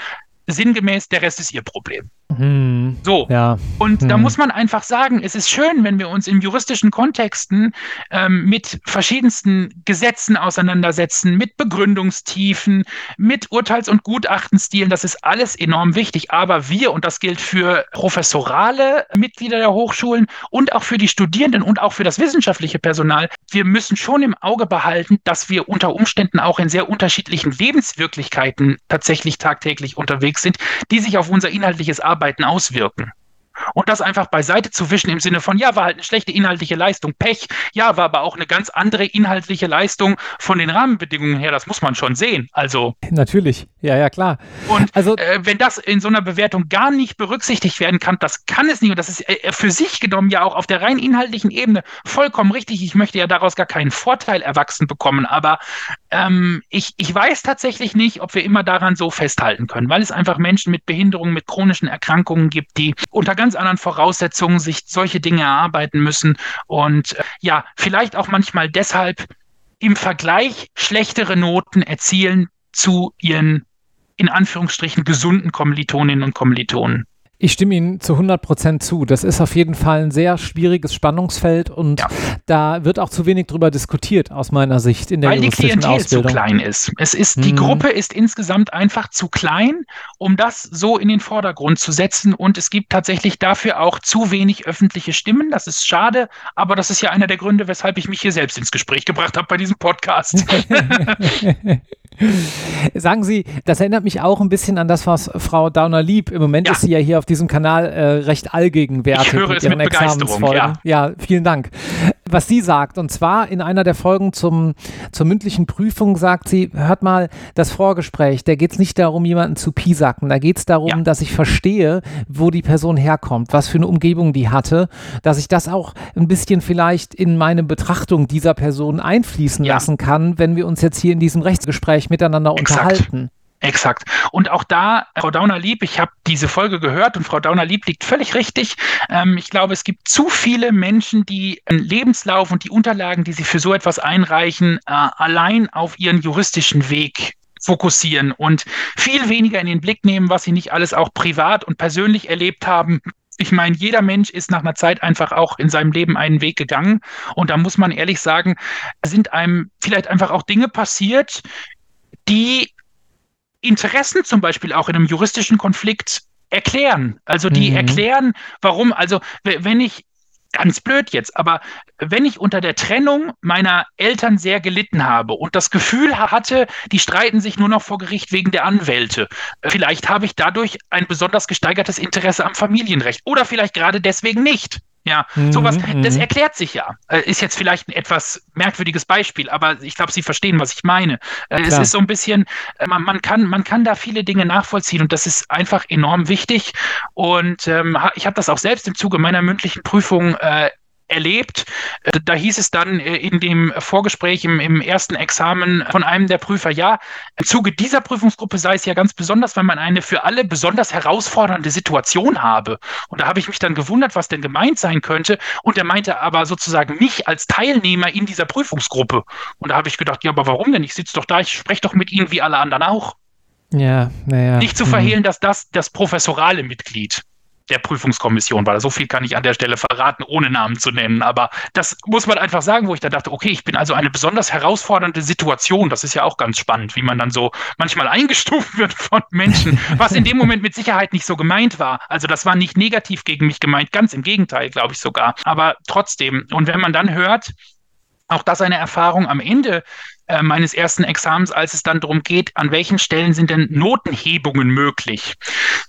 sinngemäß, der Rest ist ihr Problem. Hm, so. Ja. Und hm. da muss man einfach sagen, es ist schön, wenn wir uns in juristischen Kontexten ähm, mit verschiedensten Gesetzen auseinandersetzen, mit Begründungstiefen, mit Urteils- und Gutachtenstilen. Das ist alles enorm wichtig. Aber wir, und das gilt für professorale Mitglieder der Hochschulen und auch für die Studierenden und auch für das wissenschaftliche Personal, wir müssen schon im Auge behalten, dass wir unter Umständen auch in sehr unterschiedlichen Lebenswirklichkeiten tatsächlich tagtäglich unterwegs sind, die sich auf unser inhaltliches Arbeiten auswirken. Und das einfach beiseite zu wischen im Sinne von, ja, war halt eine schlechte inhaltliche Leistung, Pech, ja, war aber auch eine ganz andere inhaltliche Leistung von den Rahmenbedingungen her, das muss man schon sehen. Also. Natürlich, ja, ja, klar. Und also, äh, wenn das in so einer Bewertung gar nicht berücksichtigt werden kann, das kann es nicht. Und das ist äh, für sich genommen ja auch auf der rein inhaltlichen Ebene vollkommen richtig. Ich möchte ja daraus gar keinen Vorteil erwachsen bekommen, aber ähm, ich, ich weiß tatsächlich nicht, ob wir immer daran so festhalten können, weil es einfach Menschen mit Behinderungen, mit chronischen Erkrankungen gibt, die unter ganz anderen Voraussetzungen sich solche Dinge erarbeiten müssen und äh, ja, vielleicht auch manchmal deshalb im Vergleich schlechtere Noten erzielen zu ihren in Anführungsstrichen gesunden Kommilitoninnen und Kommilitonen. Ich stimme Ihnen zu 100 Prozent zu. Das ist auf jeden Fall ein sehr schwieriges Spannungsfeld und ja. da wird auch zu wenig drüber diskutiert aus meiner Sicht in der Weil die Klientel Ausbildung. zu klein ist. Es ist mhm. die Gruppe ist insgesamt einfach zu klein, um das so in den Vordergrund zu setzen und es gibt tatsächlich dafür auch zu wenig öffentliche Stimmen. Das ist schade, aber das ist ja einer der Gründe, weshalb ich mich hier selbst ins Gespräch gebracht habe bei diesem Podcast. Sagen Sie, das erinnert mich auch ein bisschen an das, was Frau Dauner-Lieb, im Moment ja. ist sie ja hier auf diesem Kanal äh, recht allgegenwärtig. Ich höre es mit Begeisterung, ja. ja, vielen Dank. Was sie sagt, und zwar in einer der Folgen zum, zur mündlichen Prüfung sagt sie, hört mal, das Vorgespräch, da geht es nicht darum, jemanden zu piesacken, da geht es darum, ja. dass ich verstehe, wo die Person herkommt, was für eine Umgebung die hatte, dass ich das auch ein bisschen vielleicht in meine Betrachtung dieser Person einfließen lassen kann, wenn wir uns jetzt hier in diesem Rechtsgespräch miteinander Exakt. unterhalten. Exakt. Und auch da, Frau Dauner-Lieb, ich habe diese Folge gehört und Frau Dauner-Lieb liegt völlig richtig. Ähm, ich glaube, es gibt zu viele Menschen, die den Lebenslauf und die Unterlagen, die sie für so etwas einreichen, äh, allein auf ihren juristischen Weg fokussieren und viel weniger in den Blick nehmen, was sie nicht alles auch privat und persönlich erlebt haben. Ich meine, jeder Mensch ist nach einer Zeit einfach auch in seinem Leben einen Weg gegangen. Und da muss man ehrlich sagen, sind einem vielleicht einfach auch Dinge passiert, die Interessen zum Beispiel auch in einem juristischen Konflikt erklären. Also die mhm. erklären, warum, also wenn ich ganz blöd jetzt, aber wenn ich unter der Trennung meiner Eltern sehr gelitten habe und das Gefühl hatte, die streiten sich nur noch vor Gericht wegen der Anwälte, vielleicht habe ich dadurch ein besonders gesteigertes Interesse am Familienrecht oder vielleicht gerade deswegen nicht. Ja, mhm, sowas, das mhm. erklärt sich ja. Äh, ist jetzt vielleicht ein etwas merkwürdiges Beispiel, aber ich glaube, Sie verstehen, was ich meine. Äh, es ist so ein bisschen, äh, man, man, kann, man kann da viele Dinge nachvollziehen und das ist einfach enorm wichtig. Und ähm, ich habe das auch selbst im Zuge meiner mündlichen Prüfung äh, erlebt. Äh, da hieß es dann äh, in dem Vorgespräch im, im ersten Examen von einem der Prüfer, ja, im Zuge dieser Prüfungsgruppe sei es ja ganz besonders, weil man eine für alle besonders herausfordernde Situation habe. Und da habe ich mich dann gewundert, was denn gemeint sein könnte. Und er meinte aber sozusagen mich als Teilnehmer in dieser Prüfungsgruppe. Und da habe ich gedacht, ja, aber warum denn? Ich sitze doch da, ich spreche doch mit Ihnen wie alle anderen auch. Ja, naja. Nicht zu verhehlen, mhm. dass das das professorale Mitglied der Prüfungskommission war. So viel kann ich an der Stelle verraten, ohne Namen zu nennen. Aber das muss man einfach sagen, wo ich da dachte, okay, ich bin also eine besonders herausfordernde Situation. Das ist ja auch ganz spannend, wie man dann so manchmal eingestuft wird von Menschen, was in dem Moment mit Sicherheit nicht so gemeint war. Also das war nicht negativ gegen mich gemeint, ganz im Gegenteil, glaube ich sogar. Aber trotzdem, und wenn man dann hört, auch das eine Erfahrung am Ende äh, meines ersten Examens, als es dann darum geht, an welchen Stellen sind denn Notenhebungen möglich.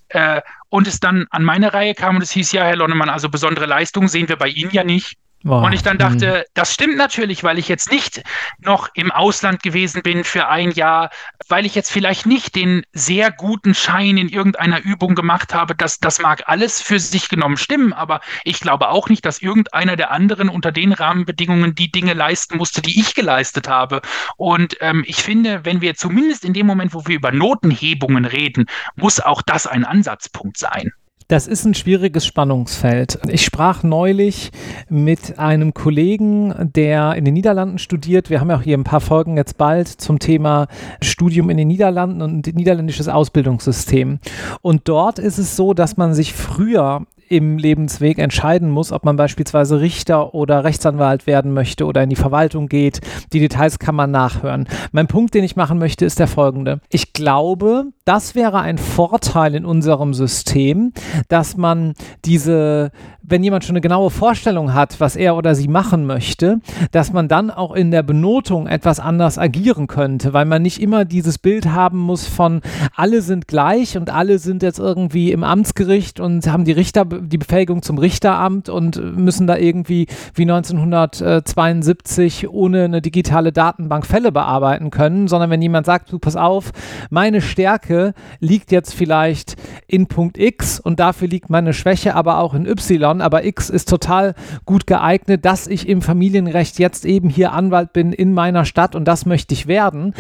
Äh, und es dann an meine Reihe kam und es hieß, ja, Herr Lonnemann, also besondere Leistungen sehen wir bei Ihnen ja nicht. Wow. Und ich dann dachte, hm. das stimmt natürlich, weil ich jetzt nicht noch im Ausland gewesen bin für ein Jahr, weil ich jetzt vielleicht nicht den sehr guten Schein in irgendeiner Übung gemacht habe. Das, das mag alles für sich genommen stimmen, aber ich glaube auch nicht, dass irgendeiner der anderen unter den Rahmenbedingungen die Dinge leisten musste, die ich geleistet habe. Und ähm, ich finde, wenn wir zumindest in dem Moment, wo wir über Notenhebungen reden, muss auch das ein Ansatzpunkt sein. Das ist ein schwieriges Spannungsfeld. Ich sprach neulich mit einem Kollegen, der in den Niederlanden studiert. Wir haben ja auch hier ein paar Folgen jetzt bald zum Thema Studium in den Niederlanden und niederländisches Ausbildungssystem. Und dort ist es so, dass man sich früher im Lebensweg entscheiden muss, ob man beispielsweise Richter oder Rechtsanwalt werden möchte oder in die Verwaltung geht. Die Details kann man nachhören. Mein Punkt, den ich machen möchte, ist der folgende. Ich glaube, das wäre ein Vorteil in unserem System, dass man diese wenn jemand schon eine genaue Vorstellung hat, was er oder sie machen möchte, dass man dann auch in der Benotung etwas anders agieren könnte, weil man nicht immer dieses Bild haben muss von alle sind gleich und alle sind jetzt irgendwie im Amtsgericht und haben die Richter die Befähigung zum Richteramt und müssen da irgendwie wie 1972 ohne eine digitale Datenbank Fälle bearbeiten können, sondern wenn jemand sagt, du pass auf, meine Stärke liegt jetzt vielleicht in Punkt X und dafür liegt meine Schwäche aber auch in Y aber X ist total gut geeignet, dass ich im Familienrecht jetzt eben hier Anwalt bin in meiner Stadt und das möchte ich werden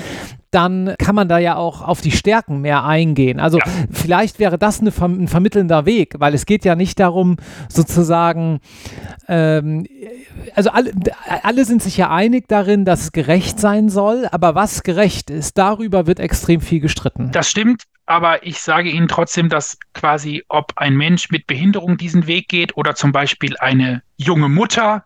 dann kann man da ja auch auf die Stärken mehr eingehen. Also ja. vielleicht wäre das eine, ein vermittelnder Weg, weil es geht ja nicht darum, sozusagen, ähm, also alle, alle sind sich ja einig darin, dass es gerecht sein soll, aber was gerecht ist, darüber wird extrem viel gestritten. Das stimmt aber ich sage Ihnen trotzdem, dass quasi, ob ein Mensch mit Behinderung diesen Weg geht oder zum Beispiel eine junge Mutter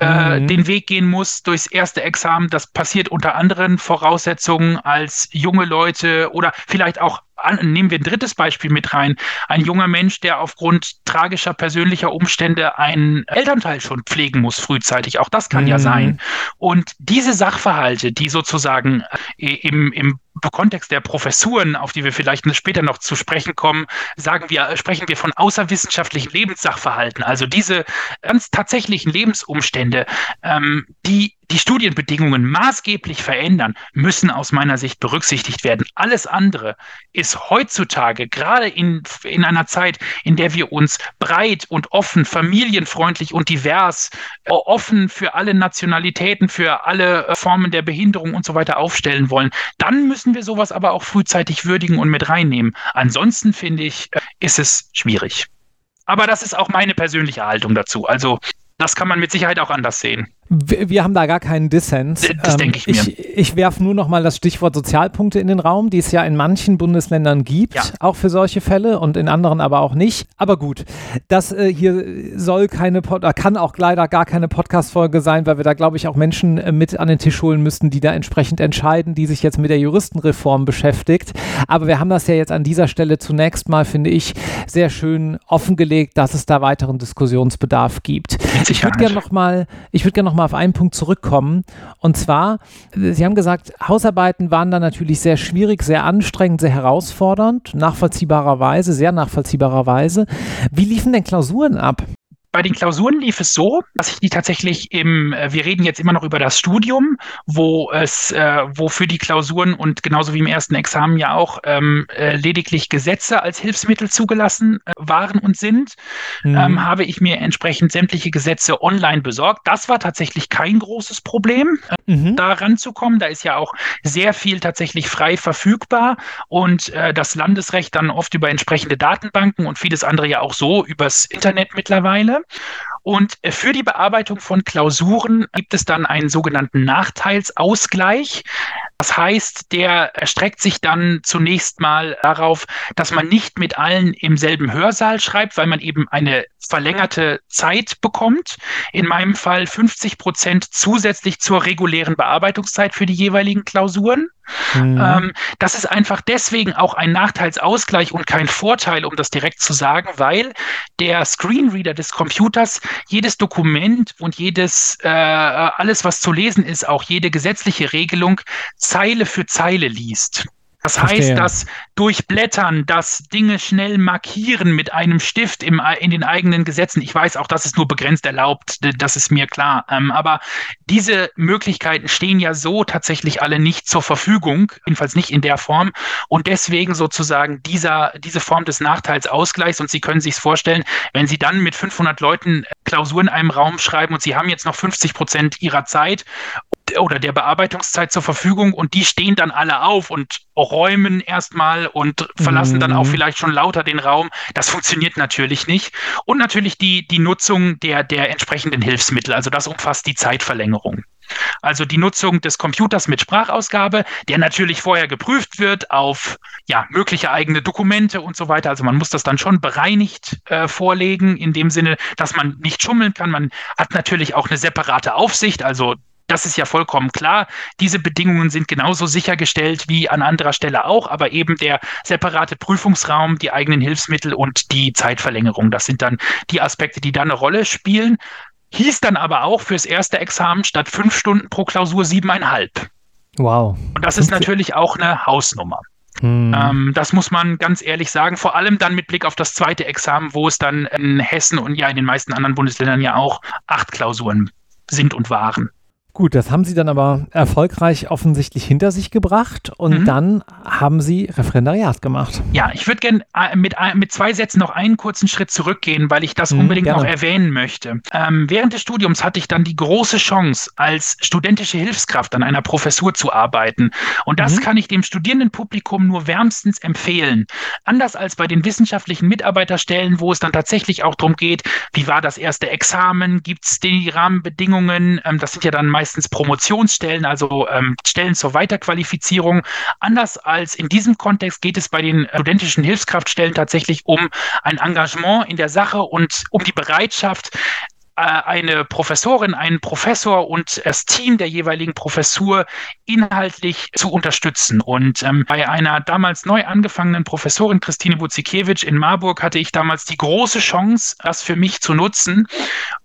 äh, mhm. den Weg gehen muss durchs erste Examen, das passiert unter anderen Voraussetzungen als junge Leute oder vielleicht auch nehmen wir ein drittes Beispiel mit rein. Ein junger Mensch, der aufgrund tragischer persönlicher Umstände einen Elternteil schon pflegen muss frühzeitig. Auch das kann mhm. ja sein. Und diese Sachverhalte, die sozusagen äh, im, im Kontext der Professuren, auf die wir vielleicht später noch zu sprechen kommen, sagen wir, sprechen wir von außerwissenschaftlichen Lebenssachverhalten. Also diese ganz tatsächlichen Lebensumstände, ähm, die die Studienbedingungen maßgeblich verändern, müssen aus meiner Sicht berücksichtigt werden. Alles andere ist heutzutage, gerade in, in einer Zeit, in der wir uns breit und offen, familienfreundlich und divers, äh, offen für alle Nationalitäten, für alle äh, Formen der Behinderung und so weiter aufstellen wollen, dann müssen wir sowas aber auch frühzeitig würdigen und mit reinnehmen. Ansonsten finde ich, äh, ist es schwierig. Aber das ist auch meine persönliche Haltung dazu. Also das kann man mit Sicherheit auch anders sehen. Wir, wir haben da gar keinen Dissens. Das ähm, denke ich mir. Ich, ich werfe nur noch mal das Stichwort Sozialpunkte in den Raum, die es ja in manchen Bundesländern gibt, ja. auch für solche Fälle und in anderen aber auch nicht. Aber gut, das äh, hier soll keine, oder kann auch leider gar keine Podcast-Folge sein, weil wir da, glaube ich, auch Menschen äh, mit an den Tisch holen müssten, die da entsprechend entscheiden, die sich jetzt mit der Juristenreform beschäftigt. Aber wir haben das ja jetzt an dieser Stelle zunächst mal, finde ich, sehr schön offengelegt, dass es da weiteren Diskussionsbedarf gibt. Ich würde gerne noch mal, ich würde gerne noch mal auf einen Punkt zurückkommen. Und zwar, Sie haben gesagt, Hausarbeiten waren da natürlich sehr schwierig, sehr anstrengend, sehr herausfordernd, nachvollziehbarerweise, sehr nachvollziehbarerweise. Wie liefen denn Klausuren ab? Bei den Klausuren lief es so, dass ich die tatsächlich im, äh, wir reden jetzt immer noch über das Studium, wo es, äh, wo für die Klausuren und genauso wie im ersten Examen ja auch ähm, äh, lediglich Gesetze als Hilfsmittel zugelassen äh, waren und sind, mhm. ähm, habe ich mir entsprechend sämtliche Gesetze online besorgt. Das war tatsächlich kein großes Problem, mhm. da ranzukommen. Da ist ja auch sehr viel tatsächlich frei verfügbar und äh, das Landesrecht dann oft über entsprechende Datenbanken und vieles andere ja auch so übers Internet mittlerweile. Und für die Bearbeitung von Klausuren gibt es dann einen sogenannten Nachteilsausgleich. Das heißt, der erstreckt sich dann zunächst mal darauf, dass man nicht mit allen im selben Hörsaal schreibt, weil man eben eine verlängerte Zeit bekommt. In meinem Fall 50 Prozent zusätzlich zur regulären Bearbeitungszeit für die jeweiligen Klausuren. Mhm. Ähm, das ist einfach deswegen auch ein Nachteilsausgleich und kein Vorteil, um das direkt zu sagen, weil der Screenreader des Computers jedes Dokument und jedes, äh, alles, was zu lesen ist, auch jede gesetzliche Regelung Zeile für Zeile liest. Das Verstehe. heißt, dass durchblättern, das Dinge schnell markieren mit einem Stift im, in den eigenen Gesetzen. Ich weiß auch, das ist nur begrenzt erlaubt, das ist mir klar. Ähm, aber diese Möglichkeiten stehen ja so tatsächlich alle nicht zur Verfügung, jedenfalls nicht in der Form. Und deswegen sozusagen dieser, diese Form des Nachteilsausgleichs. Und Sie können sich vorstellen, wenn Sie dann mit 500 Leuten Klausuren in einem Raum schreiben und Sie haben jetzt noch 50 Prozent Ihrer Zeit oder der Bearbeitungszeit zur Verfügung und die stehen dann alle auf und räumen erstmal und verlassen mhm. dann auch mhm. vielleicht schon lauter den Raum. Das funktioniert natürlich nicht. Und natürlich die, die Nutzung der, der entsprechenden Hilfsmittel. Also das umfasst die Zeitverlängerung. Also die Nutzung des Computers mit Sprachausgabe, der natürlich vorher geprüft wird auf ja, mögliche eigene Dokumente und so weiter. Also man muss das dann schon bereinigt äh, vorlegen, in dem Sinne, dass man nicht schummeln kann. Man hat natürlich auch eine separate Aufsicht, also das ist ja vollkommen klar. Diese Bedingungen sind genauso sichergestellt wie an anderer Stelle auch, aber eben der separate Prüfungsraum, die eigenen Hilfsmittel und die Zeitverlängerung, das sind dann die Aspekte, die da eine Rolle spielen. Hieß dann aber auch fürs erste Examen statt fünf Stunden pro Klausur siebeneinhalb. Wow. Und das ist natürlich auch eine Hausnummer. Hm. Ähm, das muss man ganz ehrlich sagen, vor allem dann mit Blick auf das zweite Examen, wo es dann in Hessen und ja in den meisten anderen Bundesländern ja auch acht Klausuren sind und waren. Gut, das haben Sie dann aber erfolgreich offensichtlich hinter sich gebracht und mhm. dann haben Sie Referendariat gemacht. Ja, ich würde gerne äh, mit, äh, mit zwei Sätzen noch einen kurzen Schritt zurückgehen, weil ich das mhm, unbedingt gerne. noch erwähnen möchte. Ähm, während des Studiums hatte ich dann die große Chance, als studentische Hilfskraft an einer Professur zu arbeiten. Und das mhm. kann ich dem Studierendenpublikum nur wärmstens empfehlen. Anders als bei den wissenschaftlichen Mitarbeiterstellen, wo es dann tatsächlich auch darum geht, wie war das erste Examen, gibt es die Rahmenbedingungen, ähm, das sind ja dann meist meistens Promotionsstellen, also ähm, Stellen zur Weiterqualifizierung. Anders als in diesem Kontext geht es bei den studentischen Hilfskraftstellen tatsächlich um ein Engagement in der Sache und um die Bereitschaft, eine Professorin, einen Professor und das Team der jeweiligen Professur inhaltlich zu unterstützen. Und ähm, bei einer damals neu angefangenen Professorin Christine Buzikiewicz in Marburg hatte ich damals die große Chance, das für mich zu nutzen.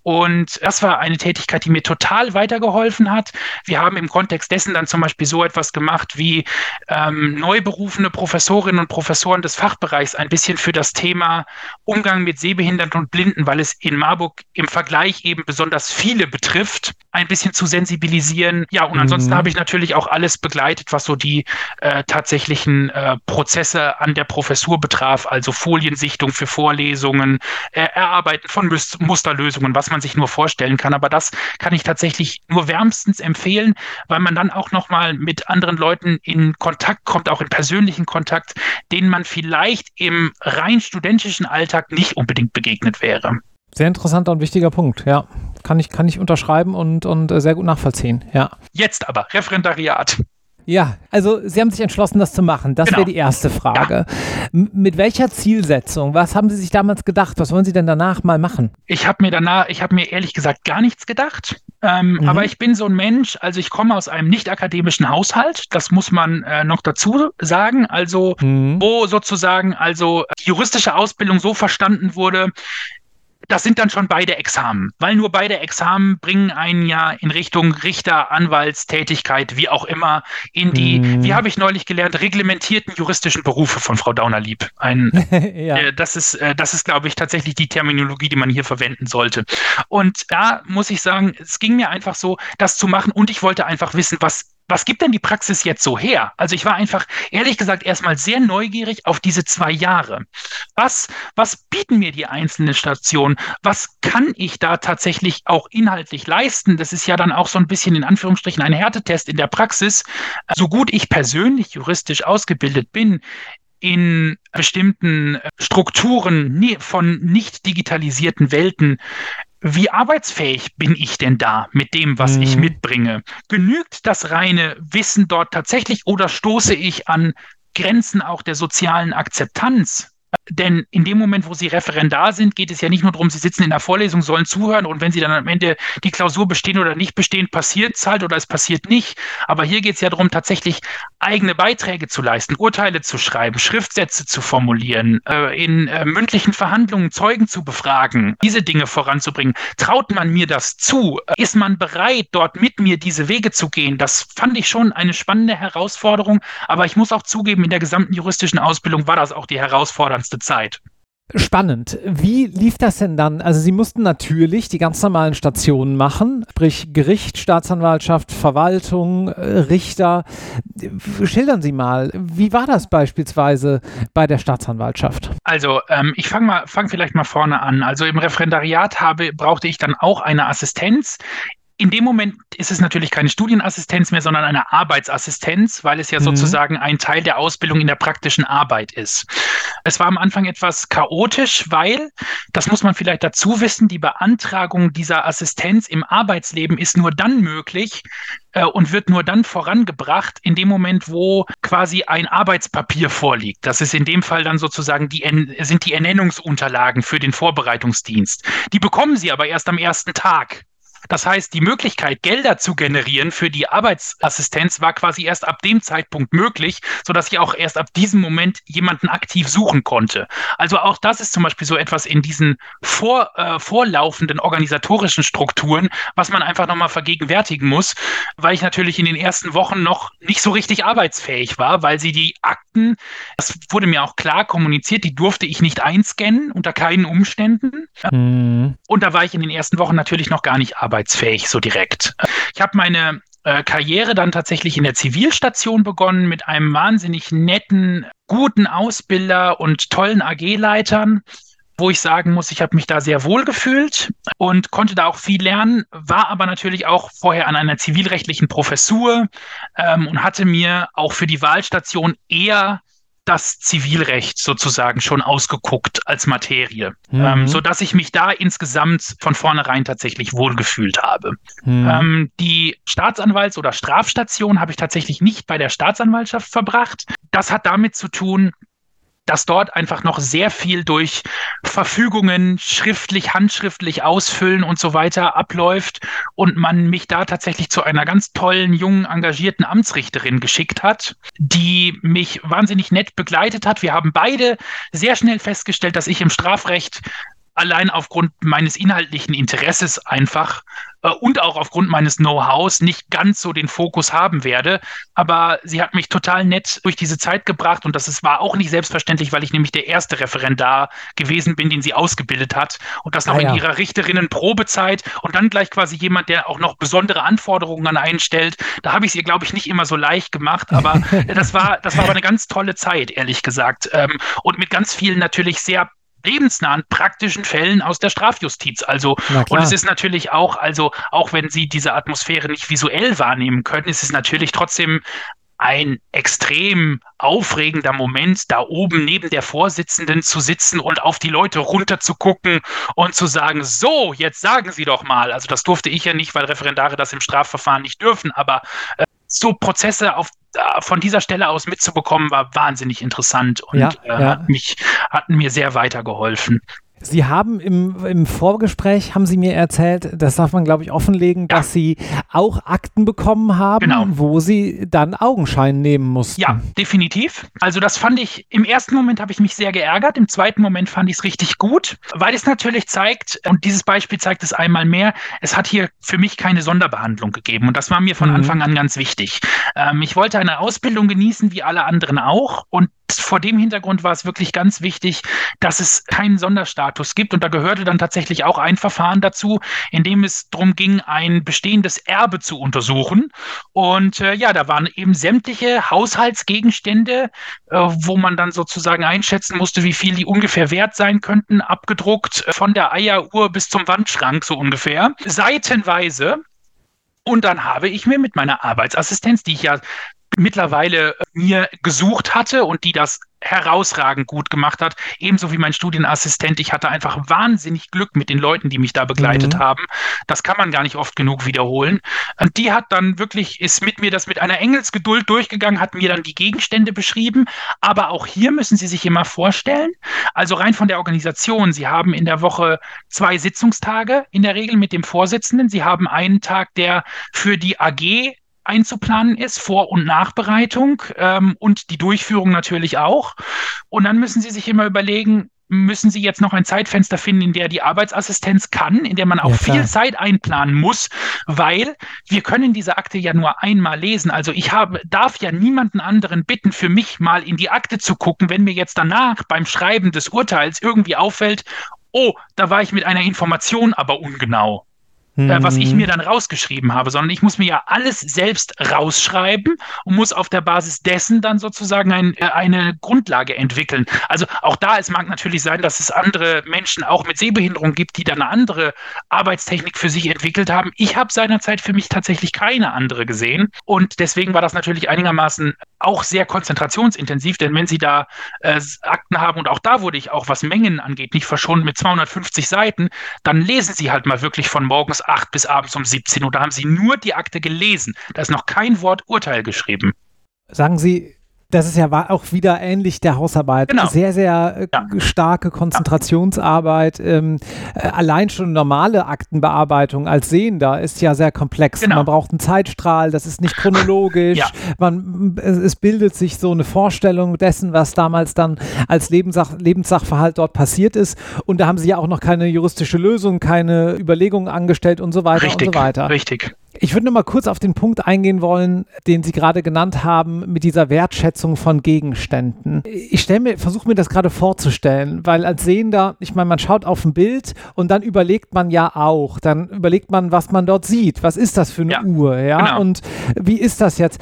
Und das war eine Tätigkeit, die mir total weitergeholfen hat. Wir haben im Kontext dessen dann zum Beispiel so etwas gemacht wie ähm, neu berufene Professorinnen und Professoren des Fachbereichs ein bisschen für das Thema Umgang mit Sehbehinderten und Blinden, weil es in Marburg im Vergleich Vergleich eben besonders viele betrifft, ein bisschen zu sensibilisieren. Ja, und ansonsten mhm. habe ich natürlich auch alles begleitet, was so die äh, tatsächlichen äh, Prozesse an der Professur betraf, also Foliensichtung für Vorlesungen, äh, Erarbeiten von Mus Musterlösungen, was man sich nur vorstellen kann. Aber das kann ich tatsächlich nur wärmstens empfehlen, weil man dann auch nochmal mit anderen Leuten in Kontakt kommt, auch in persönlichen Kontakt, denen man vielleicht im rein studentischen Alltag nicht unbedingt begegnet wäre. Sehr interessanter und wichtiger Punkt, ja. Kann ich, kann ich unterschreiben und, und äh, sehr gut nachvollziehen, ja. Jetzt aber, Referendariat. Ja, also Sie haben sich entschlossen, das zu machen. Das genau. wäre die erste Frage. Ja. Mit welcher Zielsetzung? Was haben Sie sich damals gedacht? Was wollen Sie denn danach mal machen? Ich habe mir danach, ich habe mir ehrlich gesagt gar nichts gedacht. Ähm, mhm. Aber ich bin so ein Mensch, also ich komme aus einem nicht akademischen Haushalt, das muss man äh, noch dazu sagen. Also, mhm. wo sozusagen also die juristische Ausbildung so verstanden wurde, das sind dann schon beide Examen, weil nur beide Examen bringen einen ja in Richtung Richter, Anwaltstätigkeit, wie auch immer, in die, mm. wie habe ich neulich gelernt, reglementierten juristischen Berufe von Frau Daunerlieb. Ein, ja. äh, das ist, äh, das ist, glaube ich, tatsächlich die Terminologie, die man hier verwenden sollte. Und da muss ich sagen, es ging mir einfach so, das zu machen und ich wollte einfach wissen, was was gibt denn die Praxis jetzt so her? Also ich war einfach, ehrlich gesagt, erstmal sehr neugierig auf diese zwei Jahre. Was, was bieten mir die einzelnen Stationen? Was kann ich da tatsächlich auch inhaltlich leisten? Das ist ja dann auch so ein bisschen in Anführungsstrichen ein Härtetest in der Praxis. So gut ich persönlich juristisch ausgebildet bin, in bestimmten Strukturen von nicht digitalisierten Welten wie arbeitsfähig bin ich denn da mit dem, was mhm. ich mitbringe? Genügt das reine Wissen dort tatsächlich oder stoße ich an Grenzen auch der sozialen Akzeptanz? Denn in dem Moment, wo Sie Referendar sind, geht es ja nicht nur darum, Sie sitzen in der Vorlesung, sollen zuhören und wenn Sie dann am Ende die Klausur bestehen oder nicht bestehen, passiert es halt oder es passiert nicht. Aber hier geht es ja darum, tatsächlich eigene Beiträge zu leisten, Urteile zu schreiben, Schriftsätze zu formulieren, äh, in äh, mündlichen Verhandlungen Zeugen zu befragen, diese Dinge voranzubringen. Traut man mir das zu? Ist man bereit, dort mit mir diese Wege zu gehen? Das fand ich schon eine spannende Herausforderung. Aber ich muss auch zugeben, in der gesamten juristischen Ausbildung war das auch die herausforderndste Zeit. Spannend. Wie lief das denn dann? Also Sie mussten natürlich die ganz normalen Stationen machen, sprich Gericht, Staatsanwaltschaft, Verwaltung, äh, Richter. Schildern Sie mal, wie war das beispielsweise bei der Staatsanwaltschaft? Also ähm, ich fange mal, fang vielleicht mal vorne an. Also im Referendariat habe, brauchte ich dann auch eine Assistenz in dem Moment ist es natürlich keine Studienassistenz mehr, sondern eine Arbeitsassistenz, weil es ja mhm. sozusagen ein Teil der Ausbildung in der praktischen Arbeit ist. Es war am Anfang etwas chaotisch, weil, das muss man vielleicht dazu wissen, die Beantragung dieser Assistenz im Arbeitsleben ist nur dann möglich äh, und wird nur dann vorangebracht, in dem Moment, wo quasi ein Arbeitspapier vorliegt. Das ist in dem Fall dann sozusagen die, sind die Ernennungsunterlagen für den Vorbereitungsdienst. Die bekommen Sie aber erst am ersten Tag. Das heißt, die Möglichkeit, Gelder zu generieren für die Arbeitsassistenz war quasi erst ab dem Zeitpunkt möglich, sodass ich auch erst ab diesem Moment jemanden aktiv suchen konnte. Also auch das ist zum Beispiel so etwas in diesen vor, äh, vorlaufenden organisatorischen Strukturen, was man einfach nochmal vergegenwärtigen muss, weil ich natürlich in den ersten Wochen noch nicht so richtig arbeitsfähig war, weil sie die Akten, das wurde mir auch klar kommuniziert, die durfte ich nicht einscannen unter keinen Umständen. Mhm. Und da war ich in den ersten Wochen natürlich noch gar nicht arbeitsfähig arbeitsfähig so direkt. Ich habe meine äh, Karriere dann tatsächlich in der Zivilstation begonnen mit einem wahnsinnig netten, guten Ausbilder und tollen AG-Leitern wo ich sagen muss, ich habe mich da sehr wohl gefühlt und konnte da auch viel lernen, war aber natürlich auch vorher an einer zivilrechtlichen Professur ähm, und hatte mir auch für die Wahlstation eher das Zivilrecht sozusagen schon ausgeguckt als Materie, mhm. ähm, so dass ich mich da insgesamt von vornherein tatsächlich wohlgefühlt habe. Mhm. Ähm, die Staatsanwalts- oder Strafstation habe ich tatsächlich nicht bei der Staatsanwaltschaft verbracht. Das hat damit zu tun, dass dort einfach noch sehr viel durch Verfügungen schriftlich, handschriftlich ausfüllen und so weiter abläuft und man mich da tatsächlich zu einer ganz tollen, jungen, engagierten Amtsrichterin geschickt hat, die mich wahnsinnig nett begleitet hat. Wir haben beide sehr schnell festgestellt, dass ich im Strafrecht allein aufgrund meines inhaltlichen Interesses einfach äh, und auch aufgrund meines Know-hows nicht ganz so den Fokus haben werde. Aber sie hat mich total nett durch diese Zeit gebracht und das ist, war auch nicht selbstverständlich, weil ich nämlich der erste Referendar gewesen bin, den sie ausgebildet hat und das noch ah, ja. in ihrer Richterinnenprobezeit und dann gleich quasi jemand, der auch noch besondere Anforderungen an einen stellt. Da habe ich es ihr, glaube ich, nicht immer so leicht gemacht, aber das war, das war aber eine ganz tolle Zeit, ehrlich gesagt. Ähm, und mit ganz vielen natürlich sehr lebensnahen praktischen Fällen aus der Strafjustiz. Also, und es ist natürlich auch, also, auch wenn Sie diese Atmosphäre nicht visuell wahrnehmen können, ist es natürlich trotzdem ein extrem aufregender Moment, da oben neben der Vorsitzenden zu sitzen und auf die Leute runter zu gucken und zu sagen, so, jetzt sagen Sie doch mal. Also das durfte ich ja nicht, weil Referendare das im Strafverfahren nicht dürfen, aber äh, so Prozesse auf, äh, von dieser Stelle aus mitzubekommen, war wahnsinnig interessant und ja, äh, ja. Hat, mich, hat mir sehr weitergeholfen. Sie haben im, im Vorgespräch, haben Sie mir erzählt, das darf man glaube ich offenlegen, ja. dass Sie auch Akten bekommen haben, genau. wo Sie dann Augenschein nehmen mussten. Ja, definitiv. Also das fand ich, im ersten Moment habe ich mich sehr geärgert, im zweiten Moment fand ich es richtig gut, weil es natürlich zeigt, und dieses Beispiel zeigt es einmal mehr, es hat hier für mich keine Sonderbehandlung gegeben und das war mir von mhm. Anfang an ganz wichtig. Ähm, ich wollte eine Ausbildung genießen, wie alle anderen auch und vor dem Hintergrund war es wirklich ganz wichtig, dass es keinen Sonderstatus gibt. Und da gehörte dann tatsächlich auch ein Verfahren dazu, in dem es darum ging, ein bestehendes Erbe zu untersuchen. Und äh, ja, da waren eben sämtliche Haushaltsgegenstände, äh, wo man dann sozusagen einschätzen musste, wie viel die ungefähr wert sein könnten, abgedruckt äh, von der Eieruhr bis zum Wandschrank so ungefähr. Seitenweise. Und dann habe ich mir mit meiner Arbeitsassistenz, die ich ja mittlerweile mir gesucht hatte und die das herausragend gut gemacht hat, ebenso wie mein Studienassistent. Ich hatte einfach wahnsinnig Glück mit den Leuten, die mich da begleitet mhm. haben. Das kann man gar nicht oft genug wiederholen. Und die hat dann wirklich, ist mit mir das mit einer Engelsgeduld durchgegangen, hat mir dann die Gegenstände beschrieben. Aber auch hier müssen Sie sich immer vorstellen, also rein von der Organisation, Sie haben in der Woche zwei Sitzungstage in der Regel mit dem Vorsitzenden. Sie haben einen Tag, der für die AG einzuplanen ist, Vor- und Nachbereitung ähm, und die Durchführung natürlich auch. Und dann müssen Sie sich immer überlegen, müssen Sie jetzt noch ein Zeitfenster finden, in der die Arbeitsassistenz kann, in der man auch ja, viel Zeit einplanen muss, weil wir können diese Akte ja nur einmal lesen. Also ich habe, darf ja niemanden anderen bitten, für mich mal in die Akte zu gucken, wenn mir jetzt danach beim Schreiben des Urteils irgendwie auffällt, oh, da war ich mit einer Information aber ungenau äh, was ich mir mhm. dann rausgeschrieben habe, sondern ich muss mir ja alles selbst rausschreiben und muss auf der Basis dessen dann sozusagen ein, äh, eine Grundlage entwickeln. Also auch da, es mag natürlich sein, dass es andere Menschen auch mit Sehbehinderung gibt, die dann eine andere Arbeitstechnik für sich entwickelt haben. Ich habe seinerzeit für mich tatsächlich keine andere gesehen und deswegen war das natürlich einigermaßen auch sehr konzentrationsintensiv, denn wenn Sie da äh, Akten haben und auch da wurde ich auch, was Mengen angeht, nicht verschont mit 250 Seiten, dann lesen Sie halt mal wirklich von morgens 8 bis abends um 17 Uhr. Da haben Sie nur die Akte gelesen. Da ist noch kein Wort Urteil geschrieben. Sagen Sie, das ist ja auch wieder ähnlich der Hausarbeit. Genau. Sehr, sehr äh, ja. starke Konzentrationsarbeit. Ähm, äh, allein schon normale Aktenbearbeitung als Sehender ist ja sehr komplex. Genau. Man braucht einen Zeitstrahl, das ist nicht chronologisch. ja. Man, es, es, bildet sich so eine Vorstellung dessen, was damals dann als Lebenssach Lebenssachverhalt dort passiert ist. Und da haben sie ja auch noch keine juristische Lösung, keine Überlegungen angestellt und so weiter richtig, und so weiter. Richtig. Ich würde noch mal kurz auf den Punkt eingehen wollen, den Sie gerade genannt haben, mit dieser Wertschätzung von Gegenständen. Ich stelle mir, versuche mir das gerade vorzustellen, weil als Sehender, ich meine, man schaut auf ein Bild und dann überlegt man ja auch, dann überlegt man, was man dort sieht. Was ist das für eine ja, Uhr, ja? Genau. Und wie ist das jetzt?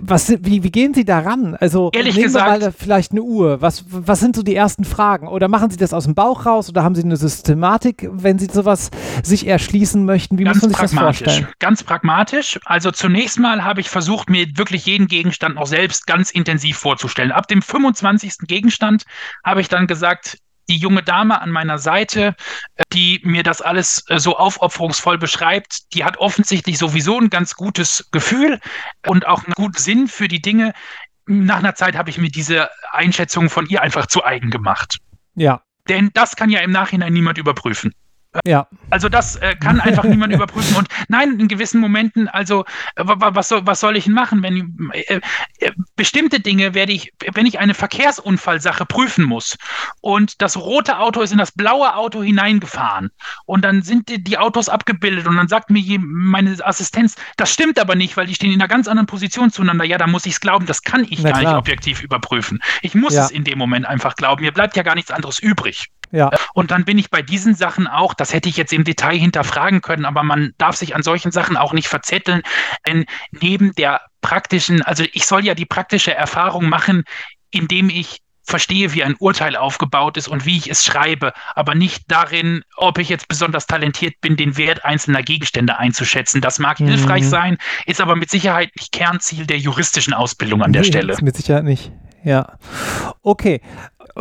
Was, wie, wie gehen Sie daran? Also Ehrlich nehmen gesagt, wir mal vielleicht eine Uhr. Was, was sind so die ersten Fragen? Oder machen Sie das aus dem Bauch raus oder haben Sie eine Systematik, wenn Sie sowas sich erschließen möchten? Wie muss man sich das vorstellen? Ganz ganz pragmatisch. Also zunächst mal habe ich versucht, mir wirklich jeden Gegenstand noch selbst ganz intensiv vorzustellen. Ab dem 25. Gegenstand habe ich dann gesagt, die junge Dame an meiner Seite, äh, die mir das alles äh, so aufopferungsvoll beschreibt, die hat offensichtlich sowieso ein ganz gutes Gefühl und auch einen guten Sinn für die Dinge. Nach einer Zeit habe ich mir diese Einschätzung von ihr einfach zu eigen gemacht. Ja. Denn das kann ja im Nachhinein niemand überprüfen. Ja. Also das äh, kann einfach niemand überprüfen. Und nein, in gewissen Momenten, also äh, was, soll, was soll ich machen, wenn äh, äh, bestimmte Dinge werde ich, wenn ich eine Verkehrsunfallsache prüfen muss und das rote Auto ist in das blaue Auto hineingefahren und dann sind die, die Autos abgebildet und dann sagt mir meine Assistenz, das stimmt aber nicht, weil die stehen in einer ganz anderen Position zueinander. Ja, da muss ich es glauben, das kann ich Na gar klar. nicht objektiv überprüfen. Ich muss ja. es in dem Moment einfach glauben. Mir bleibt ja gar nichts anderes übrig. Ja. Und dann bin ich bei diesen Sachen auch, das hätte ich jetzt im Detail hinterfragen können, aber man darf sich an solchen Sachen auch nicht verzetteln, denn neben der praktischen, also ich soll ja die praktische Erfahrung machen, indem ich verstehe, wie ein Urteil aufgebaut ist und wie ich es schreibe, aber nicht darin, ob ich jetzt besonders talentiert bin, den Wert einzelner Gegenstände einzuschätzen. Das mag mhm. hilfreich sein, ist aber mit Sicherheit nicht Kernziel der juristischen Ausbildung an der nee, Stelle. Mit Sicherheit nicht. Ja. Okay.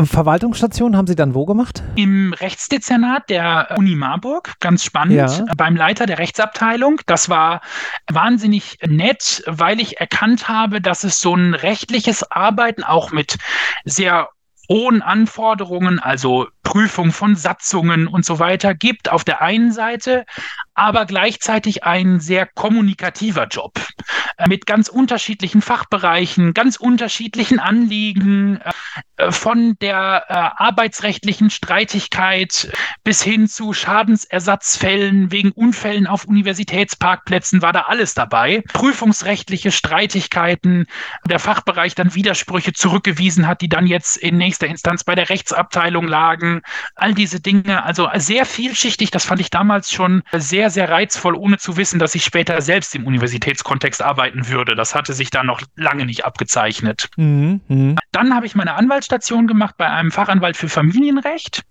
Verwaltungsstation haben Sie dann wo gemacht? Im Rechtsdezernat der Uni Marburg, ganz spannend, ja. beim Leiter der Rechtsabteilung. Das war wahnsinnig nett, weil ich erkannt habe, dass es so ein rechtliches Arbeiten auch mit sehr hohen Anforderungen, also Prüfung von Satzungen und so weiter gibt auf der einen Seite, aber gleichzeitig ein sehr kommunikativer Job äh, mit ganz unterschiedlichen Fachbereichen, ganz unterschiedlichen Anliegen, äh, von der äh, arbeitsrechtlichen Streitigkeit bis hin zu Schadensersatzfällen wegen Unfällen auf Universitätsparkplätzen war da alles dabei. Prüfungsrechtliche Streitigkeiten, der Fachbereich dann Widersprüche zurückgewiesen hat, die dann jetzt in nächster Instanz bei der Rechtsabteilung lagen. All diese Dinge, also sehr vielschichtig, das fand ich damals schon sehr, sehr reizvoll, ohne zu wissen, dass ich später selbst im Universitätskontext arbeiten würde. Das hatte sich da noch lange nicht abgezeichnet. Mhm. mhm. Dann habe ich meine Anwaltsstation gemacht bei einem Fachanwalt für Familienrecht,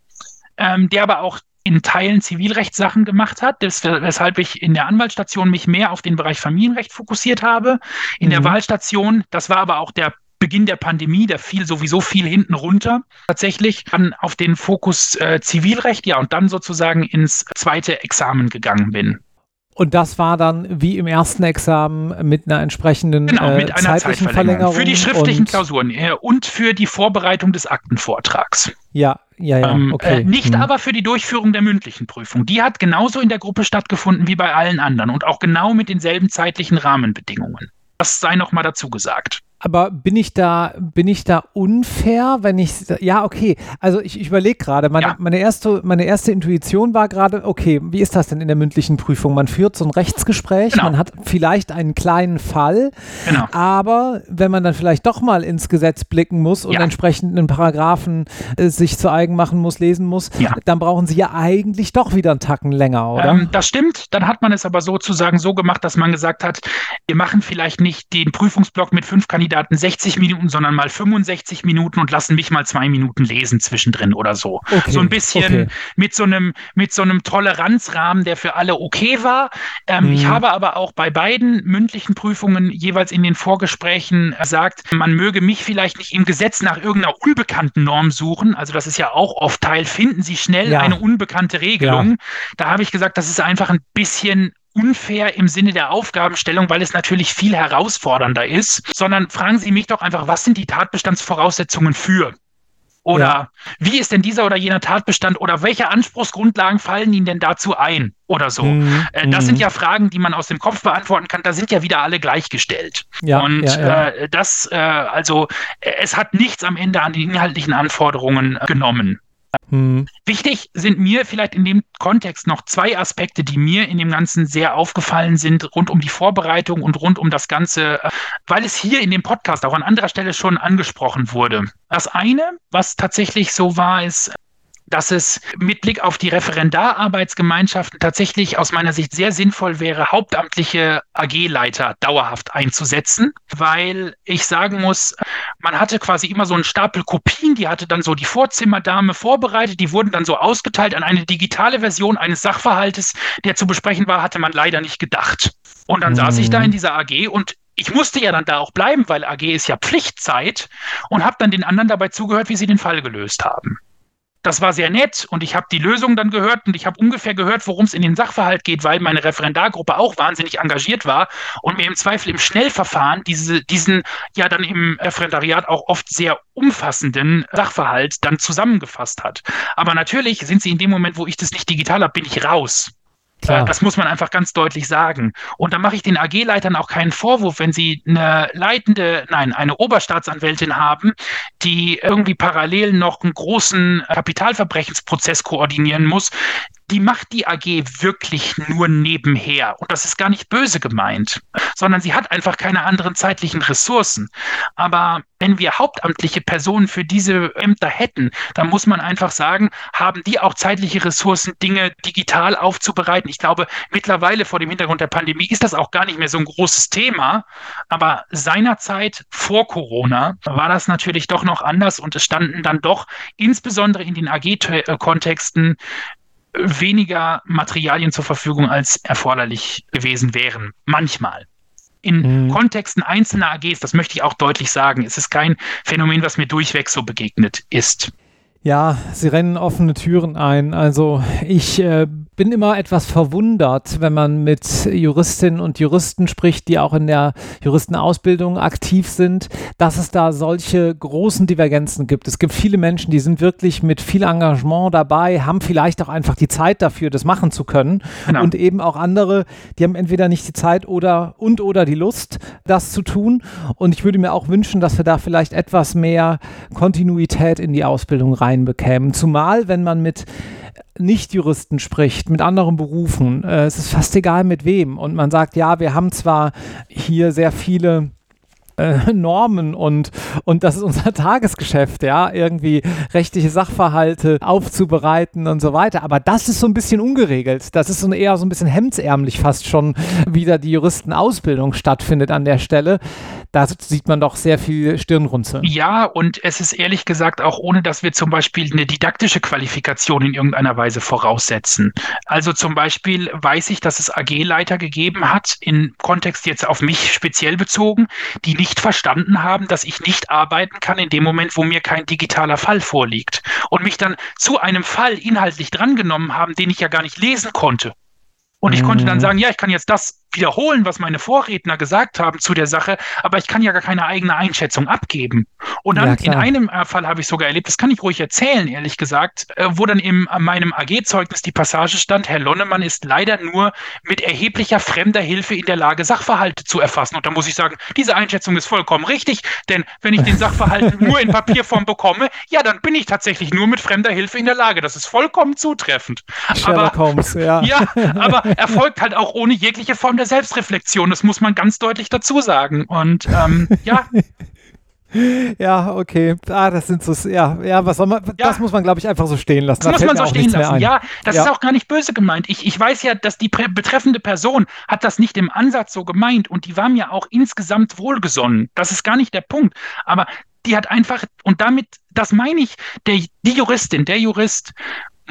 ähm, der aber auch in Teilen Zivilrechtssachen gemacht hat, das, weshalb ich in der Anwaltsstation mich mehr auf den Bereich Familienrecht fokussiert habe. In mhm. der Wahlstation, das war aber auch der Beginn der Pandemie, da fiel sowieso viel hinten runter. Tatsächlich dann auf den Fokus äh, Zivilrecht, ja, und dann sozusagen ins zweite Examen gegangen bin. Und das war dann wie im ersten Examen mit einer entsprechenden genau, mit äh, einer zeitlichen Verlängerung. Für die schriftlichen Klausuren äh, und für die Vorbereitung des Aktenvortrags. Ja, ja, ja. Ähm, okay. Äh, nicht hm. aber für die Durchführung der mündlichen Prüfung. Die hat genauso in der Gruppe stattgefunden wie bei allen anderen und auch genau mit denselben zeitlichen Rahmenbedingungen. Das sei noch mal dazu gesagt. Aber bin ich da, bin ich da unfair, wenn ich, ja, okay, also ich, ich überlege gerade, meine, ja. meine, erste, meine erste Intuition war gerade, okay, wie ist das denn in der mündlichen Prüfung? Man führt so ein Rechtsgespräch, genau. man hat vielleicht einen kleinen Fall, genau. aber wenn man dann vielleicht doch mal ins Gesetz blicken muss und ja. entsprechend einen Paragraphen äh, sich zu eigen machen muss, lesen muss, ja. dann brauchen sie ja eigentlich doch wieder einen Tacken länger, oder? Ähm, das stimmt, dann hat man es aber sozusagen so gemacht, dass man gesagt hat, wir machen vielleicht nicht den Prüfungsblock mit fünf Kandidaten, Kandidaten 60 Minuten, sondern mal 65 Minuten und lassen mich mal zwei Minuten lesen zwischendrin oder so. Okay, so ein bisschen okay. mit so einem, mit so einem Toleranzrahmen, der für alle okay war. Ähm, mhm. Ich habe aber auch bei beiden mündlichen Prüfungen jeweils in den Vorgesprächen gesagt, man möge mich vielleicht nicht im Gesetz nach irgendeiner unbekannten Norm suchen. Also das ist ja auch oft Teil, finden Sie schnell ja. eine unbekannte Regelung. Ja. Da habe ich gesagt, das ist einfach ein bisschen unfair im Sinne der Aufgabenstellung, weil es natürlich viel herausfordernder ist, sondern fragen Sie mich doch einfach, was sind die Tatbestandsvoraussetzungen für? Oder ja. wie ist denn dieser oder jener Tatbestand oder welche Anspruchsgrundlagen fallen Ihnen denn dazu ein? Oder so. Mhm. Äh, das sind mhm. ja Fragen, die man aus dem Kopf beantworten kann. Da sind ja wieder alle gleichgestellt. Ja, Und ja. Äh, das, äh, also, äh, es hat nichts am Ende an den inhaltlichen Anforderungen genommen. Hm. Wichtig sind mir vielleicht in dem Kontext noch zwei Aspekte, die mir in dem Ganzen sehr aufgefallen sind, rund um die Vorbereitung und rund um das Ganze, äh, weil es hier in dem Podcast auch an anderer Stelle schon angesprochen wurde. Das eine, was tatsächlich so war, ist, dass es mit Blick auf die Referendararbeitsgemeinschaften tatsächlich aus meiner Sicht sehr sinnvoll wäre, hauptamtliche AG-Leiter dauerhaft einzusetzen, weil ich sagen muss, man hatte quasi immer so einen Stapel Kopien, die hatte dann so die Vorzimmerdame vorbereitet, die wurden dann so ausgeteilt an eine digitale Version eines Sachverhaltes, der zu besprechen war, hatte man leider nicht gedacht. Und dann mhm. saß ich da in mhm. dieser AG und ich musste ja dann da auch bleiben, weil AG ist ja Pflichtzeit und habe dann den anderen dabei zugehört, wie sie den Fall gelöst haben das war sehr nett und ich habe die Lösung dann gehört und ich habe ungefähr gehört, worum es in den Sachverhalt geht, weil meine Referendargruppe auch wahnsinnig engagiert war und mir im Zweifel im Schnellverfahren diese, diesen ja dann im Referendariat auch oft sehr umfassenden Sachverhalt dann zusammengefasst hat. Aber natürlich sind sie in dem Moment, wo ich das nicht digital habe, bin ich raus. Klar. Das muss man einfach ganz deutlich sagen. Und da mache ich den AG-Leitern auch keinen Vorwurf, wenn sie eine leitende, nein, eine Oberstaatsanwältin haben, die irgendwie parallel noch einen großen Kapitalverbrechensprozess koordinieren muss die macht die AG wirklich nur nebenher. Und das ist gar nicht böse gemeint, sondern sie hat einfach keine anderen zeitlichen Ressourcen. Aber wenn wir hauptamtliche Personen für diese Ämter hätten, dann muss man einfach sagen, haben die auch zeitliche Ressourcen, Dinge digital aufzubereiten. Ich glaube, mittlerweile vor dem Hintergrund der Pandemie ist das auch gar nicht mehr so ein großes Thema. Aber seinerzeit vor Corona war das natürlich doch noch anders und es standen dann doch insbesondere in den AG-Kontexten weniger Materialien zur Verfügung als erforderlich gewesen wären. Manchmal. In mhm. Kontexten einzelner AGs, das möchte ich auch deutlich sagen, ist es kein Phänomen, was mir durchweg so begegnet ist. Ja, sie rennen offene Türen ein. Also ich äh, bin immer etwas verwundert, wenn man mit Juristinnen und Juristen spricht, die auch in der Juristenausbildung aktiv sind, dass es da solche großen Divergenzen gibt. Es gibt viele Menschen, die sind wirklich mit viel Engagement dabei, haben vielleicht auch einfach die Zeit dafür, das machen zu können. Genau. Und eben auch andere, die haben entweder nicht die Zeit oder und oder die Lust, das zu tun. Und ich würde mir auch wünschen, dass wir da vielleicht etwas mehr Kontinuität in die Ausbildung reinbekämen. Zumal, wenn man mit nicht-Juristen spricht, mit anderen Berufen, äh, es ist fast egal mit wem. Und man sagt, ja, wir haben zwar hier sehr viele äh, Normen und, und das ist unser Tagesgeschäft, ja, irgendwie rechtliche Sachverhalte aufzubereiten und so weiter. Aber das ist so ein bisschen ungeregelt. Das ist so eher so ein bisschen hemdsärmlich fast schon, wie da die Juristenausbildung stattfindet an der Stelle da sieht man doch sehr viel Stirnrunzeln. Ja, und es ist ehrlich gesagt auch ohne, dass wir zum Beispiel eine didaktische Qualifikation in irgendeiner Weise voraussetzen. Also zum Beispiel weiß ich, dass es AG-Leiter gegeben hat, im Kontext jetzt auf mich speziell bezogen, die nicht verstanden haben, dass ich nicht arbeiten kann in dem Moment, wo mir kein digitaler Fall vorliegt. Und mich dann zu einem Fall inhaltlich drangenommen haben, den ich ja gar nicht lesen konnte. Und ich konnte dann mhm. sagen, ja, ich kann jetzt das wiederholen, was meine Vorredner gesagt haben zu der Sache, aber ich kann ja gar keine eigene Einschätzung abgeben. Und dann ja, in einem äh, Fall habe ich sogar erlebt, das kann ich ruhig erzählen, ehrlich gesagt, äh, wo dann in meinem AG-Zeugnis die Passage stand, Herr Lonnemann ist leider nur mit erheblicher fremder Hilfe in der Lage, Sachverhalte zu erfassen. Und da muss ich sagen, diese Einschätzung ist vollkommen richtig, denn wenn ich den Sachverhalt nur in Papierform bekomme, ja, dann bin ich tatsächlich nur mit fremder Hilfe in der Lage. Das ist vollkommen zutreffend. Sherlock aber, Holmes, ja. Ja, aber erfolgt halt auch ohne jegliche Form der Selbstreflexion. Das muss man ganz deutlich dazu sagen. Und ähm, ja. Ja, okay. Ah, das sind so, ja, ja, was soll man, ja. das muss man, glaube ich, einfach so stehen lassen. Das da muss man so stehen lassen. Ja, das ja. ist auch gar nicht böse gemeint. Ich, ich weiß ja, dass die betreffende Person hat das nicht im Ansatz so gemeint und die war mir auch insgesamt wohlgesonnen. Das ist gar nicht der Punkt. Aber die hat einfach, und damit, das meine ich, der, die Juristin, der Jurist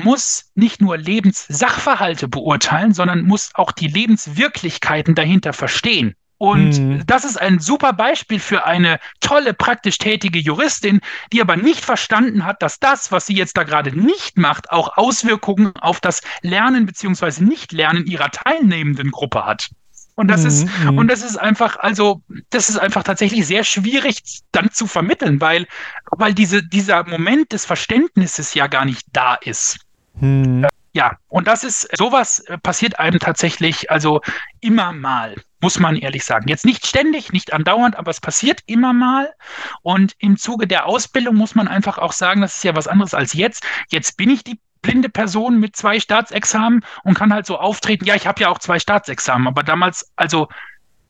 muss nicht nur Lebenssachverhalte beurteilen, sondern muss auch die Lebenswirklichkeiten dahinter verstehen. Und mhm. das ist ein super Beispiel für eine tolle, praktisch tätige Juristin, die aber nicht verstanden hat, dass das, was sie jetzt da gerade nicht macht, auch Auswirkungen auf das Lernen bzw. Nichtlernen ihrer teilnehmenden Gruppe hat. Und das mhm, ist, und das ist einfach, also, das ist einfach tatsächlich sehr schwierig dann zu vermitteln, weil, weil diese, dieser Moment des Verständnisses ja gar nicht da ist. Hm. Ja, und das ist, sowas passiert einem tatsächlich, also immer mal, muss man ehrlich sagen. Jetzt nicht ständig, nicht andauernd, aber es passiert immer mal. Und im Zuge der Ausbildung muss man einfach auch sagen, das ist ja was anderes als jetzt. Jetzt bin ich die blinde Person mit zwei Staatsexamen und kann halt so auftreten. Ja, ich habe ja auch zwei Staatsexamen, aber damals, also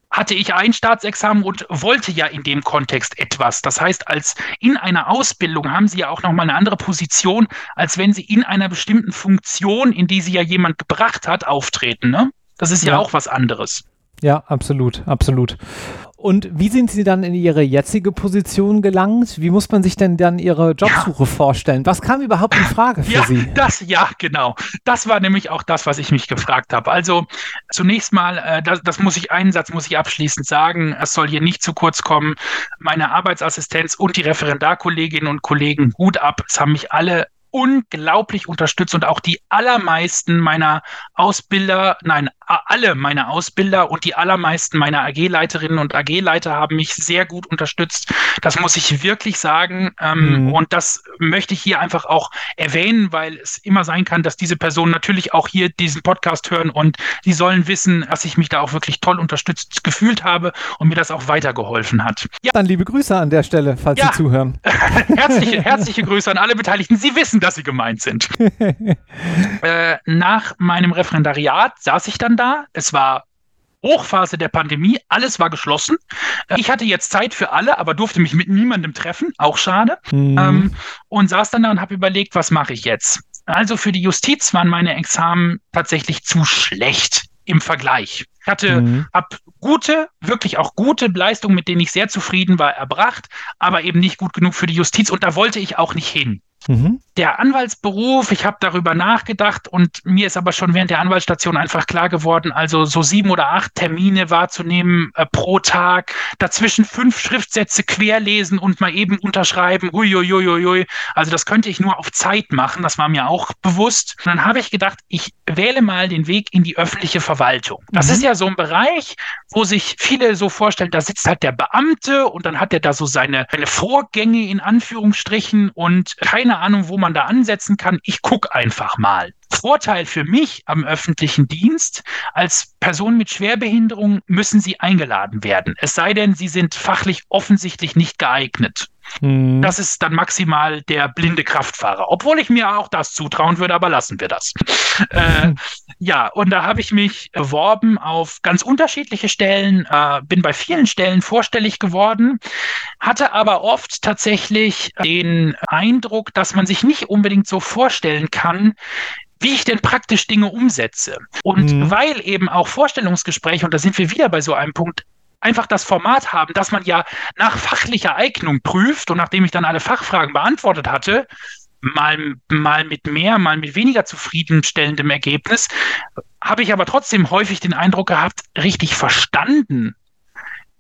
hatte ich ein Staatsexamen und wollte ja in dem Kontext etwas. Das heißt, als in einer Ausbildung haben Sie ja auch nochmal eine andere Position, als wenn Sie in einer bestimmten Funktion, in die Sie ja jemand gebracht hat, auftreten. Ne? Das ist ja, ja auch was anderes. Ja, absolut, absolut. Und wie sind Sie dann in Ihre jetzige Position gelangt? Wie muss man sich denn dann Ihre Jobsuche ja. vorstellen? Was kam überhaupt in Frage für ja, Sie? Das, ja, genau. Das war nämlich auch das, was ich mich gefragt habe. Also zunächst mal, äh, das, das muss ich, einen Satz muss ich abschließend sagen. Es soll hier nicht zu kurz kommen. Meine Arbeitsassistenz und die Referendarkolleginnen und Kollegen, Hut ab. Es haben mich alle unglaublich unterstützt und auch die allermeisten meiner Ausbilder, nein, alle meine Ausbilder und die allermeisten meiner AG-Leiterinnen und AG-Leiter haben mich sehr gut unterstützt. Das muss ich wirklich sagen. Ähm, mhm. Und das möchte ich hier einfach auch erwähnen, weil es immer sein kann, dass diese Personen natürlich auch hier diesen Podcast hören und sie sollen wissen, dass ich mich da auch wirklich toll unterstützt gefühlt habe und mir das auch weitergeholfen hat. Ja. Dann liebe Grüße an der Stelle, falls ja. Sie zuhören. herzliche, herzliche Grüße an alle Beteiligten. Sie wissen, dass sie gemeint sind. äh, nach meinem Referendariat saß ich dann da. Es war Hochphase der Pandemie, alles war geschlossen. Äh, ich hatte jetzt Zeit für alle, aber durfte mich mit niemandem treffen, auch schade. Mhm. Ähm, und saß dann da und habe überlegt, was mache ich jetzt? Also für die Justiz waren meine Examen tatsächlich zu schlecht im Vergleich. Ich hatte, mhm. habe gute, wirklich auch gute Leistungen, mit denen ich sehr zufrieden war, erbracht, aber eben nicht gut genug für die Justiz und da wollte ich auch nicht hin. Mhm. Der Anwaltsberuf, ich habe darüber nachgedacht und mir ist aber schon während der Anwaltsstation einfach klar geworden, also so sieben oder acht Termine wahrzunehmen äh, pro Tag, dazwischen fünf Schriftsätze querlesen und mal eben unterschreiben, uiuiuiui. Also das könnte ich nur auf Zeit machen, das war mir auch bewusst. Und dann habe ich gedacht, ich wähle mal den Weg in die öffentliche Verwaltung. Das mhm. ist ja so ein Bereich, wo sich viele so vorstellen, da sitzt halt der Beamte und dann hat er da so seine, seine Vorgänge in Anführungsstrichen und keine Ahnung, wo man da ansetzen kann. Ich gucke einfach mal. Vorteil für mich am öffentlichen Dienst, als Person mit Schwerbehinderung müssen Sie eingeladen werden. Es sei denn, Sie sind fachlich offensichtlich nicht geeignet. Hm. Das ist dann maximal der blinde Kraftfahrer. Obwohl ich mir auch das zutrauen würde, aber lassen wir das. äh, ja, und da habe ich mich beworben auf ganz unterschiedliche Stellen, äh, bin bei vielen Stellen vorstellig geworden, hatte aber oft tatsächlich den Eindruck, dass man sich nicht unbedingt so vorstellen kann, wie ich denn praktisch Dinge umsetze. Und mhm. weil eben auch Vorstellungsgespräche, und da sind wir wieder bei so einem Punkt, einfach das Format haben, dass man ja nach fachlicher Eignung prüft und nachdem ich dann alle Fachfragen beantwortet hatte, mal, mal mit mehr, mal mit weniger zufriedenstellendem Ergebnis, habe ich aber trotzdem häufig den Eindruck gehabt, richtig verstanden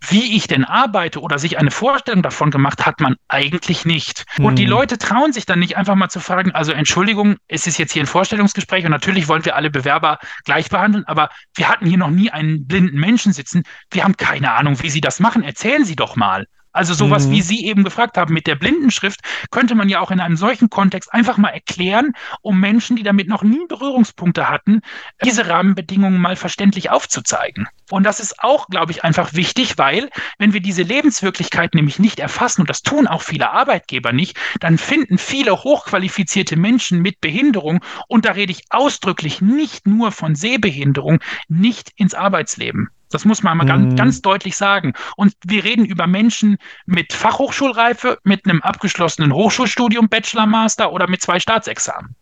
wie ich denn arbeite oder sich eine Vorstellung davon gemacht hat man eigentlich nicht. Mhm. Und die hm. Leute trauen sich dann nicht einfach mal zu fragen, also Entschuldigung, es ist jetzt hier ein Vorstellungsgespräch und natürlich wollen wir alle Bewerber gleich behandeln, aber wir hatten hier noch nie einen blinden Menschen sitzen. Wir haben keine Ahnung, wie Sie das machen. Erzählen Sie doch mal. Also sowas, mhm. wie Sie eben gefragt haben mit der Blindenschrift, könnte man ja auch in einem solchen Kontext einfach mal erklären, um Menschen, die damit noch nie Berührungspunkte hatten, diese Rahmenbedingungen mal verständlich aufzuzeigen. Und das ist auch, glaube ich, einfach wichtig, weil wenn wir diese Lebenswirklichkeit nämlich nicht erfassen, und das tun auch viele Arbeitgeber nicht, dann finden viele hochqualifizierte Menschen mit Behinderung, und da rede ich ausdrücklich nicht nur von Sehbehinderung, nicht ins Arbeitsleben. Das muss man mal mhm. ganz, ganz deutlich sagen. Und wir reden über Menschen mit Fachhochschulreife, mit einem abgeschlossenen Hochschulstudium, Bachelor, Master oder mit zwei Staatsexamen.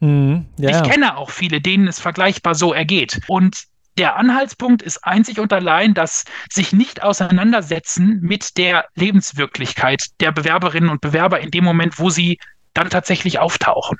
Mhm. Ja, ich kenne auch viele, denen es vergleichbar so ergeht. Und der Anhaltspunkt ist einzig und allein das sich nicht auseinandersetzen mit der Lebenswirklichkeit der Bewerberinnen und Bewerber in dem Moment, wo sie dann tatsächlich auftauchen.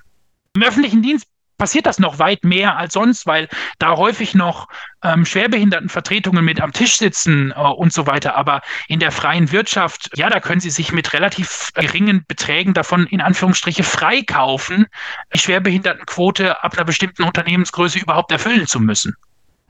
Im öffentlichen Dienst passiert das noch weit mehr als sonst, weil da häufig noch ähm, Schwerbehindertenvertretungen mit am Tisch sitzen äh, und so weiter. Aber in der freien Wirtschaft, ja, da können Sie sich mit relativ geringen Beträgen davon in Anführungsstriche freikaufen, die Schwerbehindertenquote ab einer bestimmten Unternehmensgröße überhaupt erfüllen zu müssen.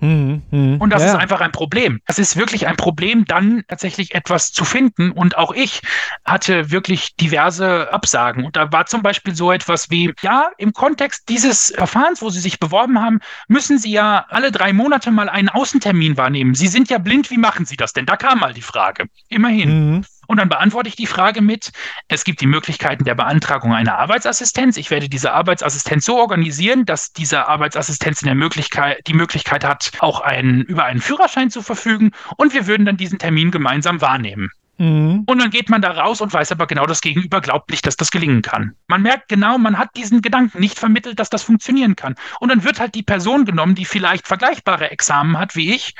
Hm, hm, und das ja. ist einfach ein Problem. Das ist wirklich ein Problem, dann tatsächlich etwas zu finden. Und auch ich hatte wirklich diverse Absagen. Und da war zum Beispiel so etwas wie, ja, im Kontext dieses Verfahrens, wo Sie sich beworben haben, müssen Sie ja alle drei Monate mal einen Außentermin wahrnehmen. Sie sind ja blind, wie machen Sie das denn? Da kam mal die Frage. Immerhin. Mhm. Und dann beantworte ich die Frage mit, es gibt die Möglichkeiten der Beantragung einer Arbeitsassistenz. Ich werde diese Arbeitsassistenz so organisieren, dass diese Arbeitsassistenz in der Möglichkeit, die Möglichkeit hat, auch einen, über einen Führerschein zu verfügen. Und wir würden dann diesen Termin gemeinsam wahrnehmen. Mhm. Und dann geht man da raus und weiß aber genau, das Gegenüber glaubt nicht, dass das gelingen kann. Man merkt genau, man hat diesen Gedanken nicht vermittelt, dass das funktionieren kann. Und dann wird halt die Person genommen, die vielleicht vergleichbare Examen hat wie ich,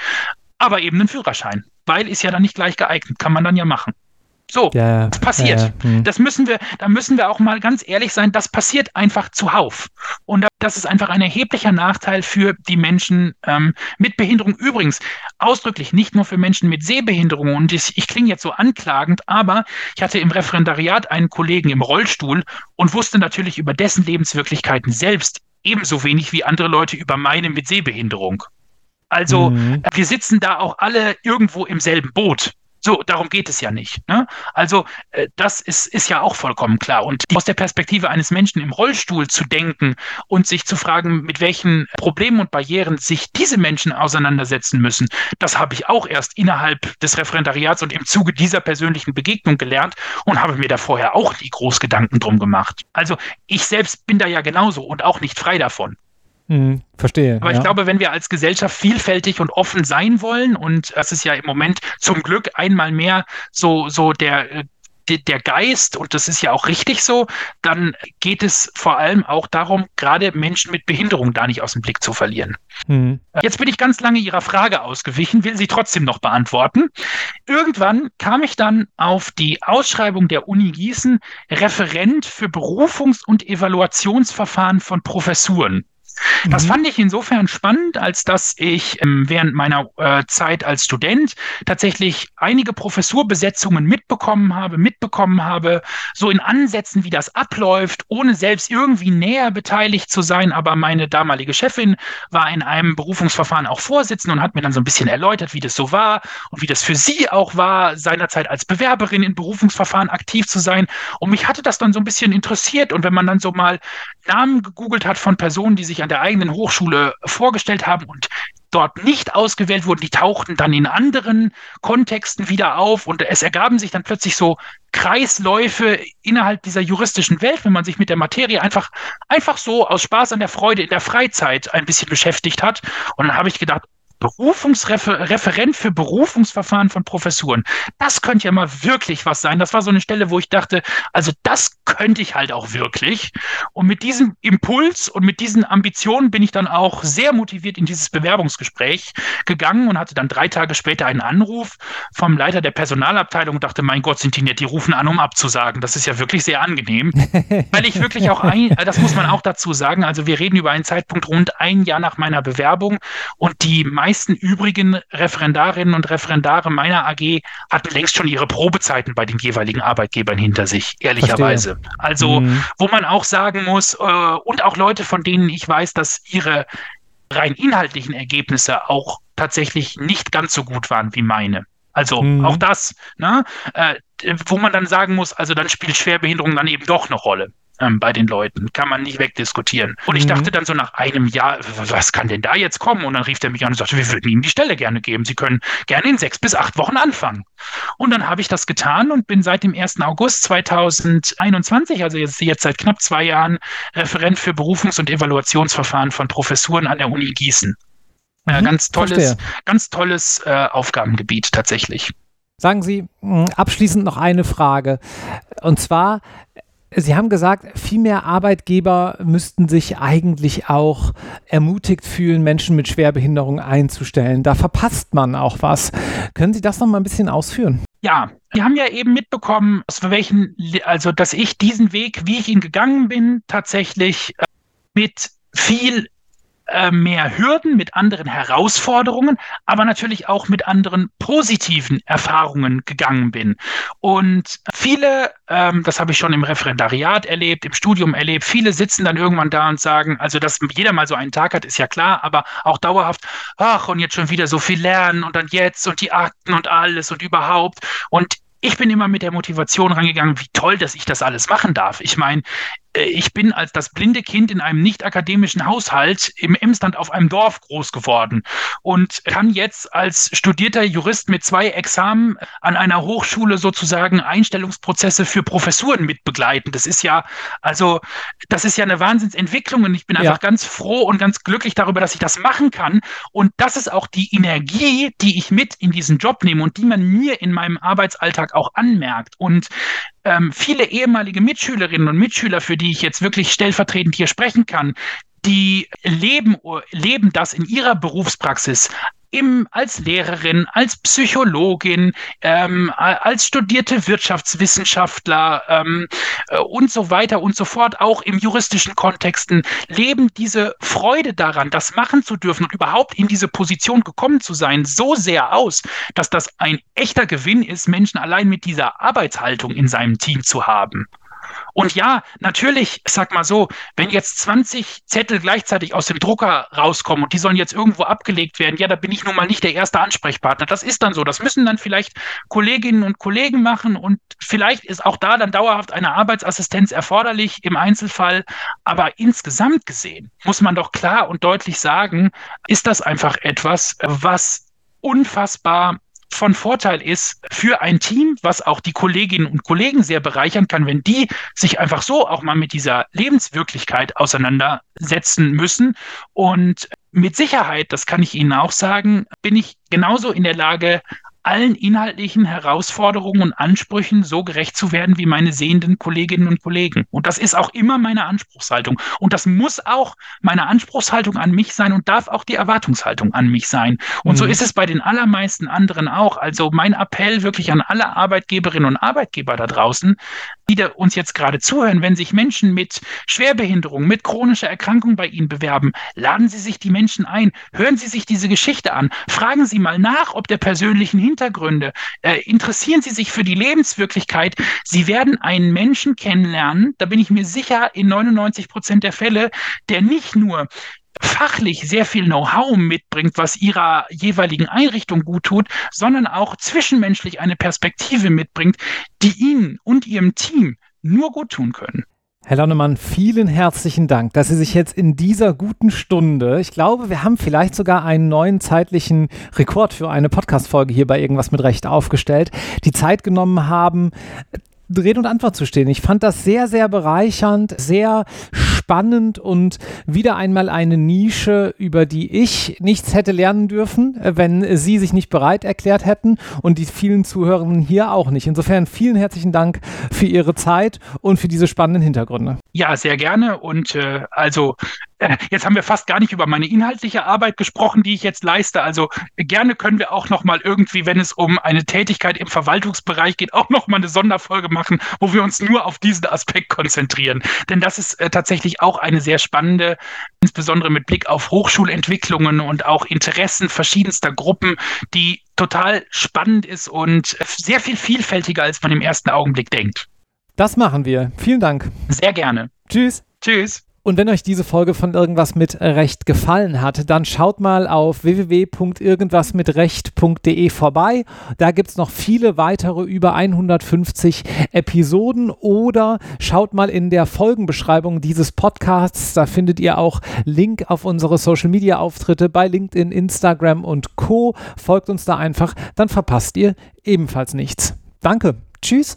aber eben einen Führerschein. Weil ist ja dann nicht gleich geeignet, kann man dann ja machen. So, ja, das passiert. Ja, hm. Das müssen wir, da müssen wir auch mal ganz ehrlich sein, das passiert einfach zuhauf. Und das ist einfach ein erheblicher Nachteil für die Menschen ähm, mit Behinderung. Übrigens, ausdrücklich nicht nur für Menschen mit Sehbehinderung. Und ich, ich klinge jetzt so anklagend, aber ich hatte im Referendariat einen Kollegen im Rollstuhl und wusste natürlich über dessen Lebenswirklichkeiten selbst ebenso wenig wie andere Leute über meine mit Sehbehinderung. Also mhm. wir sitzen da auch alle irgendwo im selben Boot. So, darum geht es ja nicht. Ne? Also, äh, das ist, ist ja auch vollkommen klar. Und aus der Perspektive eines Menschen im Rollstuhl zu denken und sich zu fragen, mit welchen Problemen und Barrieren sich diese Menschen auseinandersetzen müssen, das habe ich auch erst innerhalb des Referendariats und im Zuge dieser persönlichen Begegnung gelernt und habe mir da vorher auch nie groß Gedanken drum gemacht. Also, ich selbst bin da ja genauso und auch nicht frei davon. Hm, verstehe. Aber ja. ich glaube, wenn wir als Gesellschaft vielfältig und offen sein wollen, und das ist ja im Moment zum Glück einmal mehr so, so der, der Geist, und das ist ja auch richtig so, dann geht es vor allem auch darum, gerade Menschen mit Behinderung da nicht aus dem Blick zu verlieren. Mhm. Jetzt bin ich ganz lange Ihrer Frage ausgewichen, will sie trotzdem noch beantworten. Irgendwann kam ich dann auf die Ausschreibung der Uni Gießen, Referent für Berufungs- und Evaluationsverfahren von Professuren. Das mhm. fand ich insofern spannend, als dass ich ähm, während meiner äh, Zeit als Student tatsächlich einige Professurbesetzungen mitbekommen habe, mitbekommen habe, so in Ansätzen, wie das abläuft, ohne selbst irgendwie näher beteiligt zu sein. Aber meine damalige Chefin war in einem Berufungsverfahren auch Vorsitzende und hat mir dann so ein bisschen erläutert, wie das so war und wie das für sie auch war, seinerzeit als Bewerberin in Berufungsverfahren aktiv zu sein. Und mich hatte das dann so ein bisschen interessiert. Und wenn man dann so mal Namen gegoogelt hat von Personen, die sich an der eigenen Hochschule vorgestellt haben und dort nicht ausgewählt wurden, die tauchten dann in anderen Kontexten wieder auf und es ergaben sich dann plötzlich so Kreisläufe innerhalb dieser juristischen Welt, wenn man sich mit der Materie einfach, einfach so aus Spaß an der Freude in der Freizeit ein bisschen beschäftigt hat. Und dann habe ich gedacht, Berufungsreferent für Berufungsverfahren von Professuren. Das könnte ja mal wirklich was sein. Das war so eine Stelle, wo ich dachte, also das könnte ich halt auch wirklich. Und mit diesem Impuls und mit diesen Ambitionen bin ich dann auch sehr motiviert in dieses Bewerbungsgespräch gegangen und hatte dann drei Tage später einen Anruf vom Leiter der Personalabteilung und dachte, mein Gott, sind die nett, die rufen an, um abzusagen. Das ist ja wirklich sehr angenehm, weil ich wirklich auch ein, das muss man auch dazu sagen, also wir reden über einen Zeitpunkt rund ein Jahr nach meiner Bewerbung und die meisten meisten übrigen Referendarinnen und Referendare meiner AG hatten längst schon ihre Probezeiten bei den jeweiligen Arbeitgebern hinter sich, ehrlicherweise. Verstehe. Also, mhm. wo man auch sagen muss, äh, und auch Leute, von denen ich weiß, dass ihre rein inhaltlichen Ergebnisse auch tatsächlich nicht ganz so gut waren wie meine. Also mhm. auch das, ne? Äh, wo man dann sagen muss, also dann spielt Schwerbehinderung dann eben doch eine Rolle ähm, bei den Leuten. Kann man nicht wegdiskutieren. Und ich mhm. dachte dann so nach einem Jahr, was kann denn da jetzt kommen? Und dann rief er mich an und sagte, wir würden Ihnen die Stelle gerne geben. Sie können gerne in sechs bis acht Wochen anfangen. Und dann habe ich das getan und bin seit dem 1. August 2021, also jetzt, jetzt seit knapp zwei Jahren, Referent für Berufungs- und Evaluationsverfahren von Professuren an der Uni Gießen. Mhm, ganz tolles, ganz tolles äh, Aufgabengebiet tatsächlich. Sagen Sie abschließend noch eine Frage. Und zwar, Sie haben gesagt, viel mehr Arbeitgeber müssten sich eigentlich auch ermutigt fühlen, Menschen mit Schwerbehinderung einzustellen. Da verpasst man auch was. Können Sie das noch mal ein bisschen ausführen? Ja, wir haben ja eben mitbekommen, aus welchen, also dass ich diesen Weg, wie ich ihn gegangen bin, tatsächlich äh, mit viel äh, mehr Hürden, mit anderen Herausforderungen, aber natürlich auch mit anderen positiven Erfahrungen gegangen bin. Und viele, ähm, das habe ich schon im Referendariat erlebt, im Studium erlebt, viele sitzen dann irgendwann da und sagen, also dass jeder mal so einen Tag hat, ist ja klar, aber auch dauerhaft, ach, und jetzt schon wieder so viel lernen und dann jetzt und die Akten und alles und überhaupt. Und ich bin immer mit der Motivation rangegangen, wie toll, dass ich das alles machen darf. Ich meine, ich bin als das blinde Kind in einem nicht akademischen Haushalt im Emsland auf einem Dorf groß geworden und kann jetzt als studierter Jurist mit zwei Examen an einer Hochschule sozusagen Einstellungsprozesse für Professuren mitbegleiten. Das ist ja, also, das ist ja eine Wahnsinnsentwicklung und ich bin einfach ja. ganz froh und ganz glücklich darüber, dass ich das machen kann. Und das ist auch die Energie, die ich mit in diesen Job nehme und die man mir in meinem Arbeitsalltag auch anmerkt. Und ähm, viele ehemalige Mitschülerinnen und Mitschüler, für die ich jetzt wirklich stellvertretend hier sprechen kann, die leben, leben das in ihrer Berufspraxis im, als Lehrerin, als Psychologin, ähm, als studierte Wirtschaftswissenschaftler ähm, äh, und so weiter und so fort, auch im juristischen Kontexten, leben diese Freude daran, das machen zu dürfen und überhaupt in diese Position gekommen zu sein, so sehr aus, dass das ein echter Gewinn ist, Menschen allein mit dieser Arbeitshaltung in seinem Team zu haben. Und ja, natürlich, sag mal so, wenn jetzt 20 Zettel gleichzeitig aus dem Drucker rauskommen und die sollen jetzt irgendwo abgelegt werden, ja, da bin ich nun mal nicht der erste Ansprechpartner. Das ist dann so. Das müssen dann vielleicht Kolleginnen und Kollegen machen und vielleicht ist auch da dann dauerhaft eine Arbeitsassistenz erforderlich im Einzelfall. Aber insgesamt gesehen muss man doch klar und deutlich sagen, ist das einfach etwas, was unfassbar von Vorteil ist für ein Team, was auch die Kolleginnen und Kollegen sehr bereichern kann, wenn die sich einfach so auch mal mit dieser Lebenswirklichkeit auseinandersetzen müssen. Und mit Sicherheit, das kann ich Ihnen auch sagen, bin ich genauso in der Lage, allen inhaltlichen Herausforderungen und Ansprüchen so gerecht zu werden wie meine sehenden Kolleginnen und Kollegen. Und das ist auch immer meine Anspruchshaltung. Und das muss auch meine Anspruchshaltung an mich sein und darf auch die Erwartungshaltung an mich sein. Und mhm. so ist es bei den allermeisten anderen auch. Also mein Appell wirklich an alle Arbeitgeberinnen und Arbeitgeber da draußen, die uns jetzt gerade zuhören, wenn sich Menschen mit Schwerbehinderung, mit chronischer Erkrankung bei Ihnen bewerben, laden Sie sich die Menschen ein, hören Sie sich diese Geschichte an, fragen Sie mal nach, ob der persönlichen Hintergründe, äh, interessieren Sie sich für die Lebenswirklichkeit. Sie werden einen Menschen kennenlernen, da bin ich mir sicher, in 99 Prozent der Fälle, der nicht nur fachlich sehr viel Know-how mitbringt, was ihrer jeweiligen Einrichtung gut tut, sondern auch zwischenmenschlich eine Perspektive mitbringt, die ihnen und ihrem Team nur gut tun können. Herr Lonnemann, vielen herzlichen Dank, dass Sie sich jetzt in dieser guten Stunde, ich glaube, wir haben vielleicht sogar einen neuen zeitlichen Rekord für eine Podcast-Folge hier bei Irgendwas mit Recht aufgestellt, die Zeit genommen haben, Rede und Antwort zu stehen. Ich fand das sehr, sehr bereichernd, sehr spannend und wieder einmal eine Nische, über die ich nichts hätte lernen dürfen, wenn Sie sich nicht bereit erklärt hätten und die vielen Zuhörenden hier auch nicht. Insofern vielen herzlichen Dank für Ihre Zeit und für diese spannenden Hintergründe. Ja, sehr gerne. Und äh, also jetzt haben wir fast gar nicht über meine inhaltliche Arbeit gesprochen, die ich jetzt leiste. Also gerne können wir auch noch mal irgendwie, wenn es um eine Tätigkeit im Verwaltungsbereich geht, auch noch mal eine Sonderfolge machen, wo wir uns nur auf diesen Aspekt konzentrieren. Denn das ist äh, tatsächlich auch eine sehr spannende, insbesondere mit Blick auf Hochschulentwicklungen und auch Interessen verschiedenster Gruppen, die total spannend ist und sehr viel vielfältiger, als man im ersten Augenblick denkt. Das machen wir. Vielen Dank. Sehr gerne. Tschüss. Tschüss. Und wenn euch diese Folge von irgendwas mit Recht gefallen hat, dann schaut mal auf www.irgendwasmitrecht.de vorbei. Da gibt es noch viele weitere über 150 Episoden oder schaut mal in der Folgenbeschreibung dieses Podcasts. Da findet ihr auch Link auf unsere Social Media Auftritte bei LinkedIn, Instagram und Co. Folgt uns da einfach, dann verpasst ihr ebenfalls nichts. Danke. Tschüss.